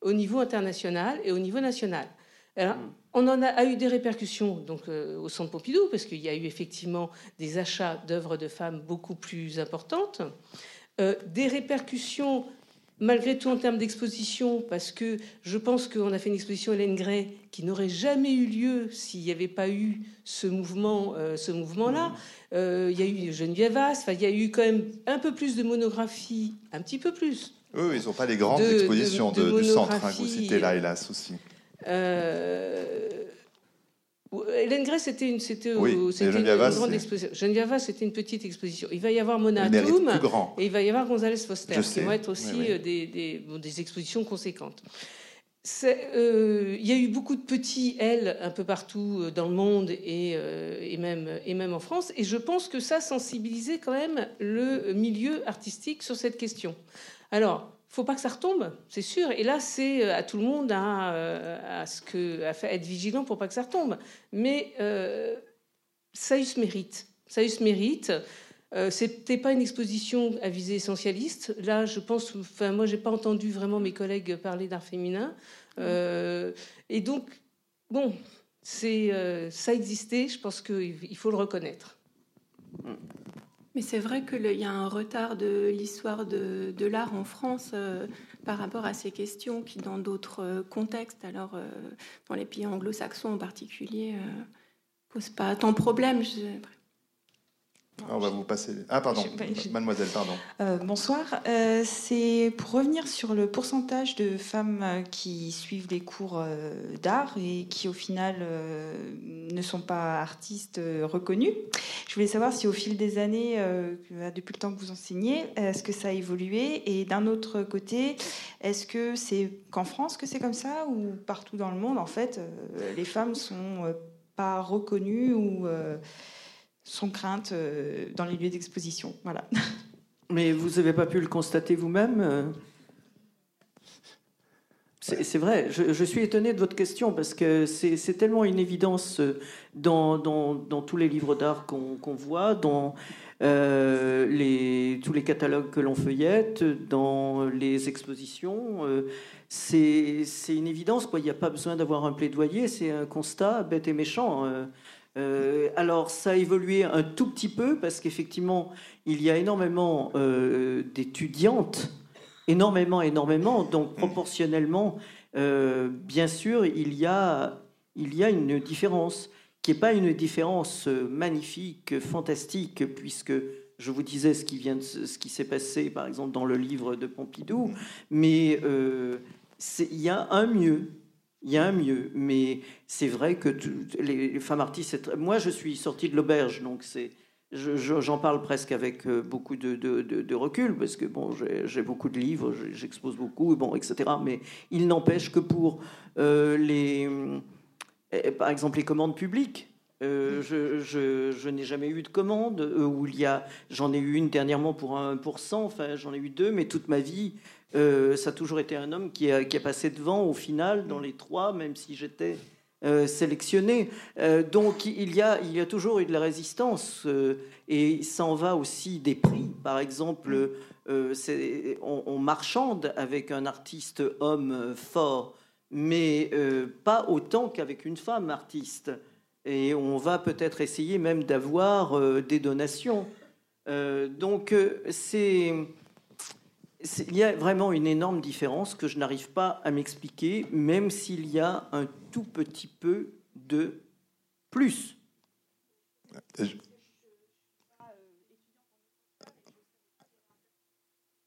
au niveau international et au niveau national. Alors, mm. on en a, eu des répercussions donc, euh, au Centre Pompidou, parce qu'il y a eu effectivement des achats d'œuvres de femmes beaucoup plus importantes, euh, des répercussions malgré tout en termes d'exposition, parce que je pense qu'on a fait une exposition Hélène Gray qui n'aurait jamais eu lieu s'il n'y avait pas eu ce mouvement, euh, ce mouvement-là. Euh, il y a eu Geneviève As, il y a eu quand même un peu plus de monographie, un petit peu plus. Oui, ils n'ont pas les grandes expositions de, du centre hein, que vous citez là, hélas aussi. Euh, Hélène Gray, c'était une, c'était, une grande exposition. Geneviève, c'était une petite exposition. Il va y avoir Mona et il va y avoir González Foster, qui vont être aussi euh, Des, des, des, expositions conséquentes. Euh, il y a eu beaucoup de petits L un peu partout dans le monde et, et, même, et même en France. Et je pense que ça sensibilisait quand même le milieu artistique sur cette question. Alors, faut pas que ça retombe, c'est sûr. Et là, c'est euh, à tout le monde à, euh, à, ce que, à être vigilant pour pas que ça retombe. Mais euh, ça a eu ce mérite. Ça a eu ce mérite. C'était pas une exposition à visée essentialiste. Là, je pense, enfin, moi, j'ai pas entendu vraiment mes collègues parler d'art féminin. Et donc, bon, c'est, ça existait. Je pense qu'il faut le reconnaître. Mais c'est vrai qu'il y a un retard de l'histoire de, l'art en France euh, par rapport à ces questions qui, dans d'autres euh, contextes, alors euh, dans les pays anglo-saxons en particulier, posent pas tant de problème. On va vous passer. Ah, pardon, mademoiselle, pardon. Euh, bonsoir. Euh, c'est pour revenir sur le pourcentage de femmes euh, qui suivent les cours d'art et qui, au final, ne sont pas artistes reconnus. Je voulais savoir si, au fil des années, depuis le temps que vous enseignez, est-ce que ça a évolué Et d'un autre côté, est-ce que c'est qu'en France que c'est comme ça ou partout dans le monde, en fait, les femmes sont pas reconnues ou sont craintes euh, dans les lieux d'exposition. Voilà. Mais vous n'avez pas pu le constater vous-même euh c'est vrai, je, suis étonné de votre question parce que c'est tellement une évidence euh, dans, dans, tous les livres d'art qu'on voit, dans les, tous les catalogues que l'on feuillette, dans les expositions. c'est une évidence, quoi. il n'y a pas besoin d'avoir un plaidoyer, c'est un constat bête et méchant. Euh, alors, ça a évolué un tout petit peu parce qu'effectivement, il y a énormément euh, d'étudiantes, énormément, énormément. Donc, proportionnellement, euh, bien sûr, il y, a, il y a une différence qui n'est pas une différence magnifique, fantastique, puisque je vous disais ce qui vient ce qui s'est passé, par exemple, dans le livre de Pompidou, mais il y a un mieux il y a un mieux, mais c'est vrai que les, femmes artistes. Moi, je suis sortie de l'auberge, donc c'est. J'en parle presque avec euh, beaucoup de, recul parce que bon, j'ai beaucoup de livres, j'expose beaucoup, bon, etc. Mais il n'empêche que pour euh, les, euh, par exemple, les commandes publiques, je, n'ai jamais eu de commande où il y a, j'en ai eu une dernièrement pour un pour cent, enfin j'en ai eu deux, mais toute ma vie, euh, ça a toujours été un homme qui a, passé devant au final dans les trois, même si j'étais euh, sélectionné. Euh, donc il y, a, toujours eu de la résistance et ça en va aussi des prix. Par exemple, on, marchande avec un artiste homme fort, mais pas autant qu'avec une femme artiste. Et on va peut-être essayer même d'avoir des donations. donc c'est il y a vraiment une énorme différence que je n'arrive pas à m'expliquer, même s'il y a un tout petit peu de plus.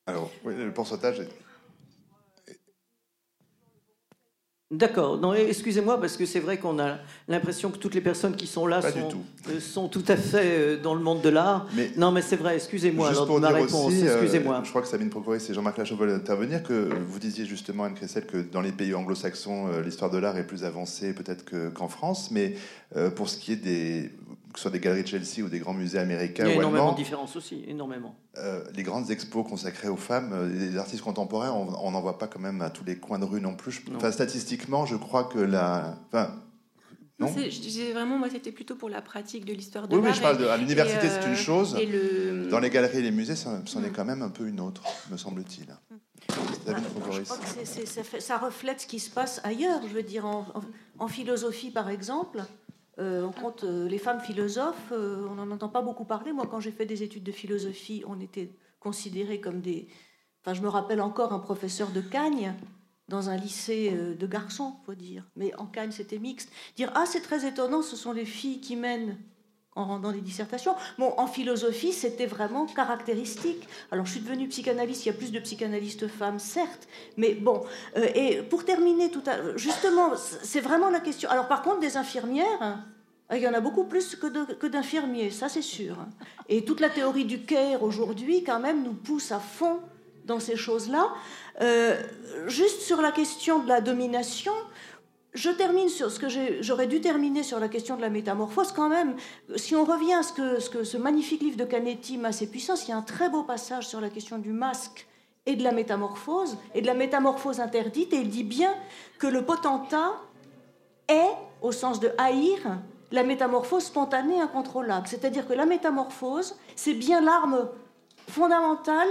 Alors, le pourcentage D'accord. Non, excusez-moi parce que c'est vrai qu'on a l'impression que toutes les personnes qui sont là sont tout. Euh, sont, tout. à fait euh, dans le monde de l'art. non, mais c'est vrai. Excusez-moi. Juste pour ma réponse. Euh, excusez-moi. je crois que Sabine Procoris et Jean-Marc Lachaud veulent intervenir. Que vous disiez justement Anne Cressel que dans les pays anglo-saxons, l'histoire de l'art est plus avancée peut-être qu'en France. Mais pour ce qui est des que ce soit des galeries de Chelsea ou des grands musées américains. Il y a énormément de différences aussi, énormément. Euh, les grandes expos consacrées aux femmes, euh, les artistes contemporains, on n'en voit pas quand même à tous les coins de rue non plus. Enfin, statistiquement, je crois que la. Enfin, non? Je disais vraiment, moi, c'était plutôt pour la pratique de l'histoire de l'art. Oui, mais je parle de, à l'université, c'est une euh, chose. Dans les galeries et les musées, c'en est quand même un peu une autre, me semble-t-il. Ah, je crois que ça, ça, reflète ce qui se passe ailleurs. Je veux dire, en, en philosophie, par exemple, euh, on compte euh, les femmes philosophes, euh, on n'en entend pas beaucoup parler. Moi, quand j'ai fait des études de philosophie, on était considérés comme des. Enfin, je me rappelle encore un professeur de Cagnes dans un lycée de garçons, faut dire. Mais en Cagnes, c'était mixte. Dire ah, c'est très étonnant, ce sont les filles qui mènent en rendant des dissertations. Bon, en philosophie, c'était vraiment caractéristique. Alors, je suis devenue psychanalyste, il y a plus de psychanalystes femmes, certes, mais bon. Euh, et pour terminer, tout à, justement, c'est vraiment la question. Alors, par contre, des infirmières, il y en a beaucoup plus que d'infirmiers, ça c'est sûr. Et toute la théorie du care aujourd'hui, quand même, nous pousse à fond dans ces choses-là. Euh, juste sur la question de la domination, je termine sur ce que j'aurais dû terminer sur la question de la métamorphose quand même. Si on revient à ce que ce, que ce magnifique livre de Canetti, Masse et puissance, il y a un très beau passage sur la question du masque et de la métamorphose, et de la métamorphose interdite, et il dit bien que le potentat est, au sens de haïr, la métamorphose spontanée incontrôlable. C'est-à-dire que la métamorphose, c'est bien l'arme fondamentale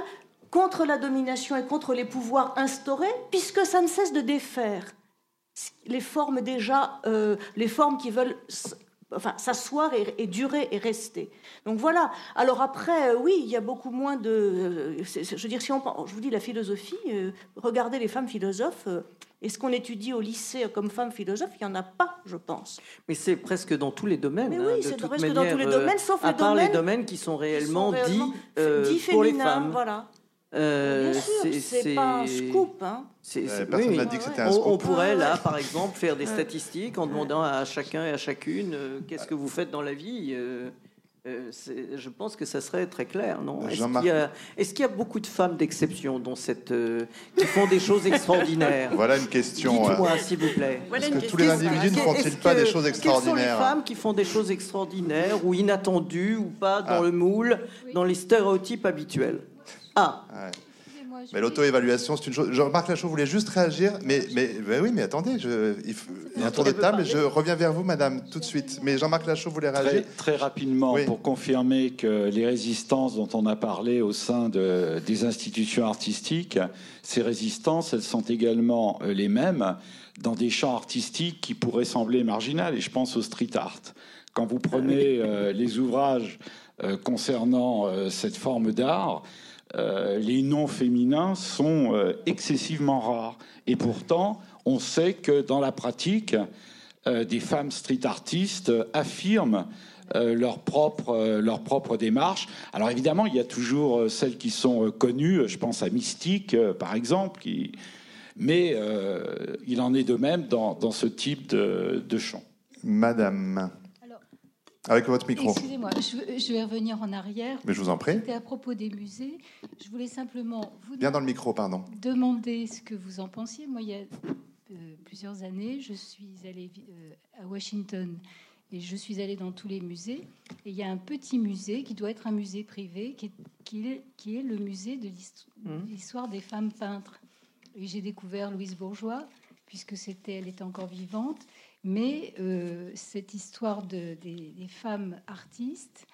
contre la domination et contre les pouvoirs instaurés, puisque ça ne cesse de défaire les formes déjà, euh, les formes qui veulent enfin, s'asseoir et, durer et rester. Donc voilà. Alors après, euh, oui, il y a beaucoup moins de. Euh, je veux dire, si on, je vous dis la philosophie, regardez les femmes philosophes. et ce qu'on étudie au lycée comme femmes philosophes, il n'y en a pas, je pense. Mais c'est presque dans tous les domaines. Mais oui, c'est presque dans tous les domaines, sauf à les part domaines, les domaines qui sont réellement, dits, pour les femmes. Voilà. Euh, Bien sûr, c'est pas un scoop. Hein. personne n'a dit que c'était un scoop. On, pourrait là, par exemple, faire des statistiques en demandant à chacun et à chacune euh, qu'est-ce que vous faites dans la vie. Euh, je pense que ça serait très clair, non? Est-ce qu'il y, a beaucoup de femmes d'exception dans cette qui font des choses extraordinaires? Voilà une question. Dites-moi, s'il vous plaît. Parce que tous les individus ne font-ils pas des choses extraordinaires Quelles sont les femmes qui font des choses extraordinaires ou inattendues ou pas dans ah. le moule, dans les stéréotypes habituels? Ah. Mais l'auto-évaluation, c'est une chose. Jean-Marc Lachaud voulait juste réagir, mais, mais, oui, mais attendez, je, il, y a un tour de table, je reviens vers vous, madame, tout de suite. Mais Jean-Marc Lachaud voulait réagir. Très, rapidement, pour confirmer que les résistances dont on a parlé au sein de, des institutions artistiques, ces résistances, elles sont également euh, les mêmes dans des champs artistiques qui pourraient sembler marginaux, et je pense au street art. Quand vous prenez euh, les ouvrages euh, concernant cette forme d'art, euh, les noms féminins sont euh, excessivement rares. Et pourtant, on sait que dans la pratique, euh, des femmes street artistes affirment leur propre, leur propre démarche. Alors évidemment, il y a toujours celles qui sont connues, je pense à Mystique par exemple, mais il en est de même dans, dans ce type de, de chant. Madame. Avec votre micro. Excusez-moi, je, vais revenir en arrière. Mais je vous en prie. C'était à propos des musées. Je voulais simplement vous Bien dans le micro, pardon. demander ce que vous en pensiez. Moi, il y a euh, plusieurs années, je suis allée euh, à Washington et je suis allée dans tous les musées. Et il y a un petit musée qui doit être un musée privé, qui est, qui est, qui est le musée de mmh. l'histoire des femmes peintres. Et j'ai découvert Louise Bourgeois, puisque c'était, elle était encore vivante. Mais euh, cette histoire de, des, femmes artistes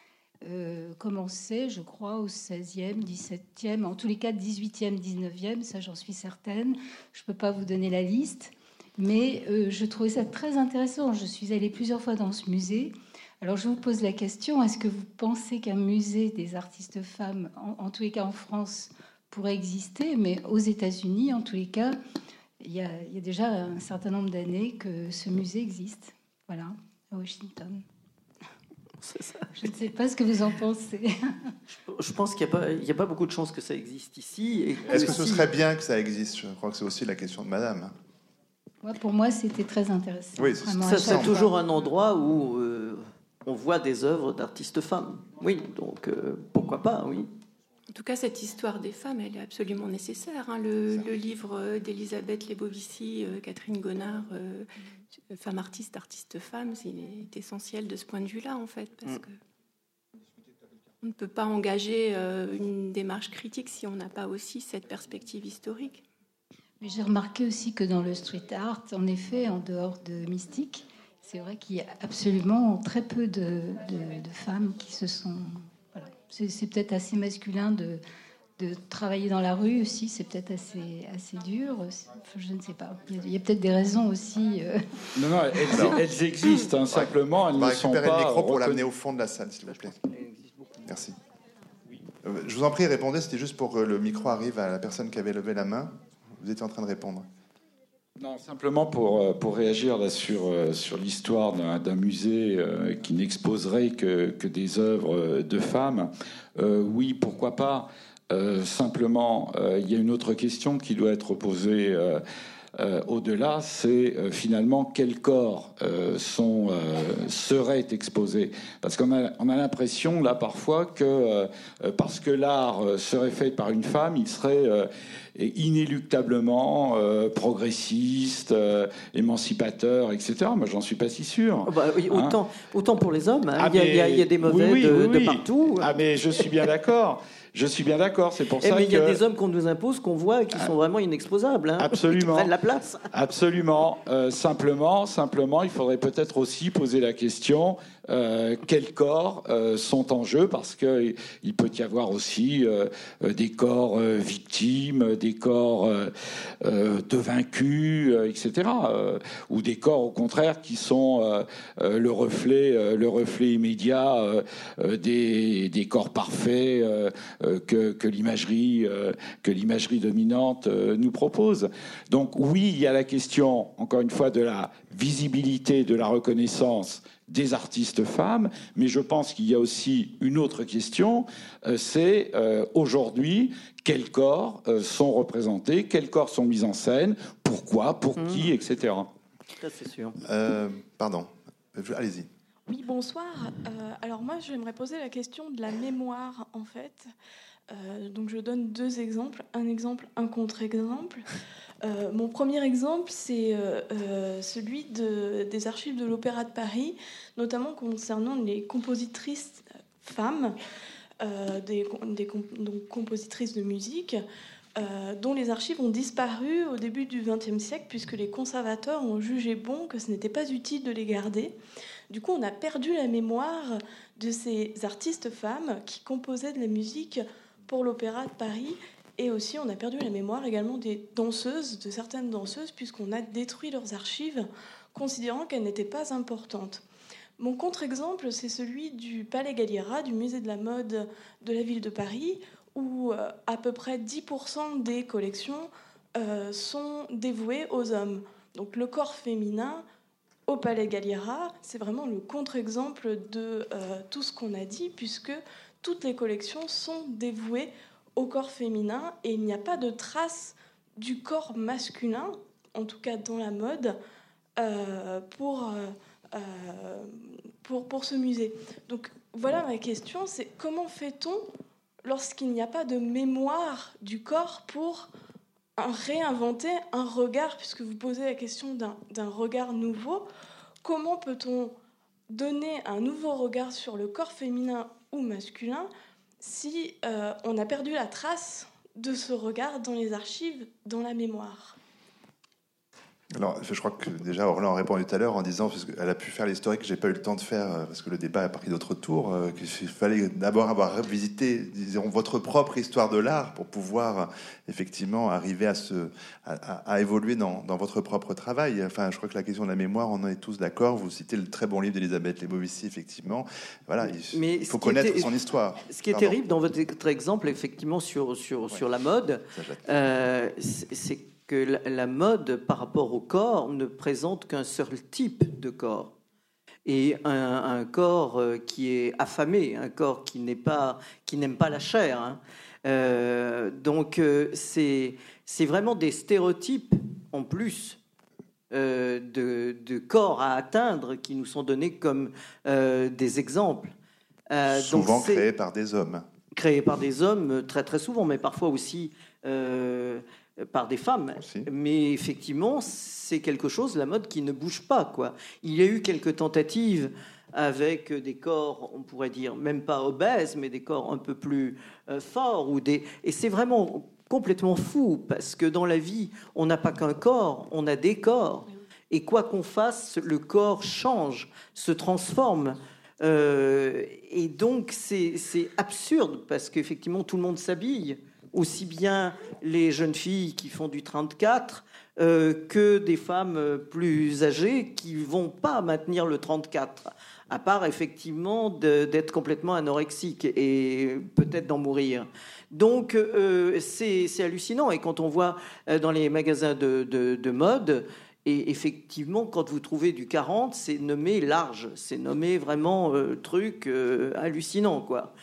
euh, commençait, je crois, au 16e, 17e, en tous les cas 18e, 19e, ça j'en suis certaine. Je ne peux pas vous donner la liste, mais euh, je trouvais ça très intéressant. Je suis allée plusieurs fois dans ce musée. Alors je vous pose la question, est-ce que vous pensez qu'un musée des artistes femmes, en tous les cas en France, pourrait exister, mais aux États-Unis, en tous les cas, il y, a, déjà un certain nombre d'années que ce musée existe, voilà, à Washington. Je ne sais pas ce que vous en pensez. Je pense qu'il n'y a, pas beaucoup de chances que ça existe ici. Est-ce que ce serait bien que ça existe? Je crois que c'est aussi la question de madame. Moi, pour moi, c'était très intéressant. Oui, c'est toujours un endroit où on voit des œuvres d'artistes femmes. Oui, donc pourquoi pas, oui. En tout cas, cette histoire des femmes, elle est absolument nécessaire. Hein. Le, livre d'Elisabeth Lebovici, Catherine Gonard, femme artiste, artiste femme, c'est essentiel de ce point de vue-là, en fait, parce mm. que on ne peut pas engager euh, une démarche critique si on n'a pas aussi cette perspective historique. Mais j'ai remarqué aussi que dans le street art, en effet, en dehors de Mystique, c'est vrai qu'il y a absolument très peu de, femmes qui se sont. C'est peut-être assez masculin de, de travailler dans la rue aussi, c'est peut-être assez, assez dur. je ne sais pas. Il y a, peut-être des raisons aussi. Euh. Non, non, elles, existent, hein, simplement. Elles On va récupérer le micro pour l'amener au fond de la salle, s'il vous plaît. Merci. Euh, je vous en prie, répondez. C'était juste pour que le micro arrive à la personne qui avait levé la main. Vous étiez en train de répondre. Non, simplement pour, euh, pour réagir là sur, sur l'histoire d'un musée qui n'exposerait que, que, des œuvres de femmes. oui, pourquoi pas euh, simplement, euh, il y a une autre question qui doit être posée euh, au-delà, c'est finalement quels corps sont, seraient exposés. Parce qu'on a, on a l'impression, là, parfois, que parce que l'art serait fait par une femme, il serait inéluctablement progressiste, émancipateur, etc. Moi, j'en suis pas si sûr. Oh, bah autant, hein autant pour les hommes. Hein. Ah, il, y a, il, y a, des mauvais de, partout. Ah, mais je suis bien d'accord. Je suis bien d'accord, c'est pour eh, ça mais il y a des hommes qu'on nous impose, qu'on voit, qui sont vraiment inexposables. Hein, Absolument. Qui prennent la place. Absolument. Euh, simplement, simplement, il faudrait peut-être aussi poser la question euh, quels corps euh, sont en jeu? Parce que il peut y avoir aussi des corps victimes, des corps de vaincus, etc. ou des corps au contraire qui sont le reflet, le reflet immédiat des, des, corps parfaits que, que l'imagerie que l'imagerie dominante nous propose. Donc oui, il y a la question encore une fois de la visibilité, de la reconnaissance des artistes femmes, mais je pense qu'il y a aussi une autre question, euh, c'est euh, aujourd'hui quels corps euh, sont représentés, quels corps sont mis en scène, pourquoi, pour mmh. qui, etc. Ça c'est sûr. pardon, allez-y. Oui, bonsoir. alors moi, j'aimerais poser la question de la mémoire, en fait. donc je donne deux exemples, un exemple, un contre-exemple. Euh, mon premier exemple, c'est euh, euh, celui des archives de l'Opéra de Paris, notamment concernant les compositrices femmes, des, compositrices de musique, dont les archives ont disparu au début du XXe siècle, puisque les conservateurs ont jugé bon que ce n'était pas utile de les garder. Du coup, on a perdu la mémoire de ces artistes femmes qui composaient de la musique pour l'Opéra de Paris et aussi, on a perdu la mémoire également des danseuses, de certaines danseuses, puisqu'on a détruit leurs archives, considérant qu'elles n'étaient pas importantes. Mon contre-exemple, c'est celui du Palais Galliera, du musée de la mode de la ville de Paris, où euh, à peu près 10% des collections euh, sont dévouées aux hommes. Donc le corps féminin au Palais Galliera, c'est vraiment le contre-exemple de euh, tout ce qu'on a dit, puisque toutes les collections sont dévouées au corps féminin et il n'y a pas de trace du corps masculin, en tout cas dans la mode, euh, pour, euh, euh, pour, pour ce musée. Donc voilà ma question, c'est comment fait-on lorsqu'il n'y a pas de mémoire du corps pour réinventer un regard, puisque vous posez la question d'un regard nouveau, comment peut-on donner un nouveau regard sur le corps féminin ou masculin si euh, on a perdu la trace de ce regard dans les archives, dans la mémoire alors, je crois que déjà Orlan a répondu tout à l'heure en disant, parce qu'elle a pu faire l'historique que j'ai pas eu le temps de faire, euh, parce que le débat a pris d'autres tours, euh, qu'il fallait d'abord avoir visité, disons, votre propre histoire de l'art pour pouvoir euh, effectivement arriver à, se, à, évoluer dans, dans, votre propre travail. Enfin, je crois que la question de la mémoire, on en est tous d'accord. Vous citez le très bon livre d'Elisabeth Lebovici, effectivement. Voilà, il, faut connaître son histoire. Ce qui est terrible dans votre exemple, effectivement, sur, sur, sur la mode, c'est que la mode par rapport au corps ne présente qu'un seul type de corps. Et un, corps euh, qui est affamé, un corps qui n'est pas, qui n'aime pas la chair. Hein. Euh, donc euh, c'est c'est vraiment des stéréotypes en plus euh, de, corps à atteindre qui nous sont donnés comme euh, des exemples. souvent créés par des hommes. Créés par des hommes, très très souvent, mais parfois aussi par des femmes. Mais effectivement, c'est quelque chose, la mode, qui ne bouge pas. Quoi. Il y a eu quelques tentatives avec des corps, on pourrait dire, même pas obèses, mais des corps un peu plus euh, forts. Ou des... Et c'est vraiment complètement fou, parce que dans la vie, on n'a pas qu'un corps, on a des corps. Et quoi qu'on fasse, le corps change, se transforme. Euh, et donc, c'est absurde, parce qu'effectivement, tout le monde s'habille aussi bien les jeunes filles qui font du 34 euh, que des femmes plus âgées qui vont pas maintenir le 34, à part effectivement d'être complètement anorexique et peut-être d'en mourir. Donc euh, c'est hallucinant. Et quand on voit euh, dans les magasins de, de mode, et effectivement, quand vous trouvez du 40, c'est nommé large, c'est nommé vraiment truc hallucinant, quoi.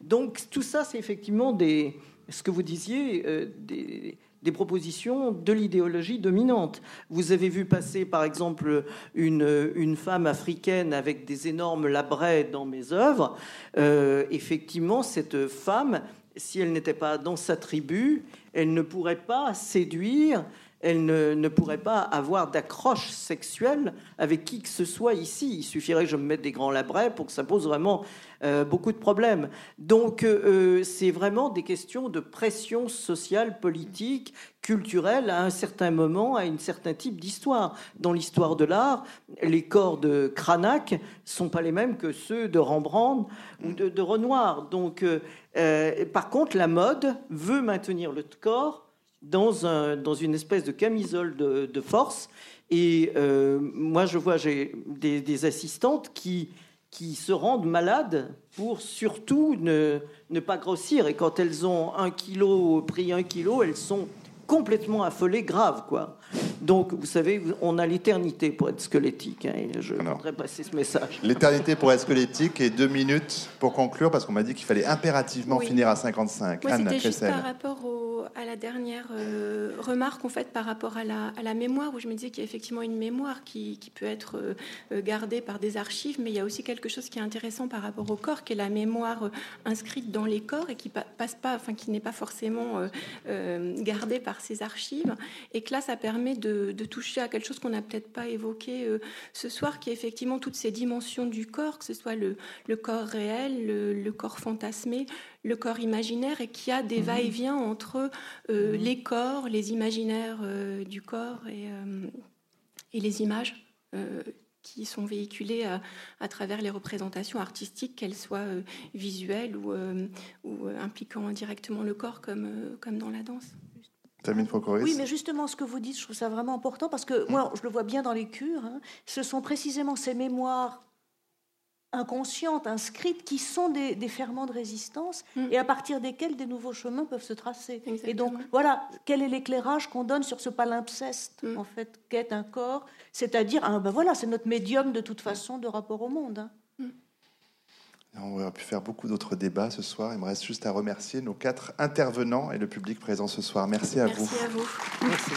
Donc tout ça, c'est effectivement des, ce que vous disiez, euh, des, propositions de l'idéologie dominante. Vous avez vu passer, par exemple, une, femme africaine avec des énormes labrets dans mes œuvres. Euh, effectivement, cette femme, si elle n'était pas dans sa tribu, elle ne pourrait pas séduire elle ne, pourrait pas avoir d'accroche sexuelle avec qui que ce soit ici. Il suffirait que je me mette des grands labrets pour que ça pose vraiment euh, beaucoup de problèmes. Donc euh, c'est vraiment des questions de pression sociale, politique, culturelle à un certain moment, à un certain type d'histoire. Dans l'histoire de l'art, les corps de Cranach sont pas les mêmes que ceux de Rembrandt ou de, Renoir. Donc, euh, par contre, la mode veut maintenir le corps dans, un, dans une espèce de camisole de, force. Et euh, moi, je vois j'ai des, assistantes qui, qui se rendent malades pour surtout ne, ne pas grossir. Et quand elles ont un kilo, pris un kilo, elles sont complètement affolées, graves, quoi. Donc, vous savez, on a l'éternité pour être squelettique. Hein, et je voudrais passer ce message. L'éternité pour être squelettique et deux minutes pour conclure, parce qu'on m'a dit qu'il fallait impérativement finir à 55. Moi, c'était juste par rapport à la dernière euh, remarque en fait par rapport à la, à la, mémoire, où je me disais qu'il y a effectivement une mémoire qui, qui peut être euh, euh, gardée par des archives, mais il y a aussi quelque chose qui est intéressant par rapport au corps, qui est la mémoire inscrite dans les corps et qui passe pas, enfin qui n'est pas forcément gardée par ces archives, et que là, ça permet de de, toucher à quelque chose qu'on n'a peut-être pas évoqué euh, ce soir, qui est effectivement toutes ces dimensions du corps, que ce soit le, corps réel, le, corps fantasmé, le corps imaginaire, et qui a des mhm. va-et-vient entre euh, mhm. les corps, les imaginaires euh, du corps et, et les images qui sont véhiculées à, travers les représentations artistiques, qu'elles soient visuelles ou, ou, impliquant directement le corps comme, comme dans la danse. Oui, mais justement, ce que vous dites, je trouve ça vraiment important parce que moi, je le vois bien dans les cures. Hein, ce sont précisément ces mémoires inconscientes, inscrites, qui sont des, ferments de résistance mm. et à partir desquels des nouveaux chemins peuvent se tracer. Et donc, voilà, quel est l'éclairage qu'on donne sur ce palimpseste, mm. en fait, qu'est un corps? C'est-à-dire, ah, ben voilà, c'est notre médium de toute façon de rapport au monde. Hein. On aurait pu faire beaucoup d'autres débats ce soir. Il me reste juste à remercier nos quatre intervenants et le public présent ce soir. Merci à vous. Merci à vous. Merci.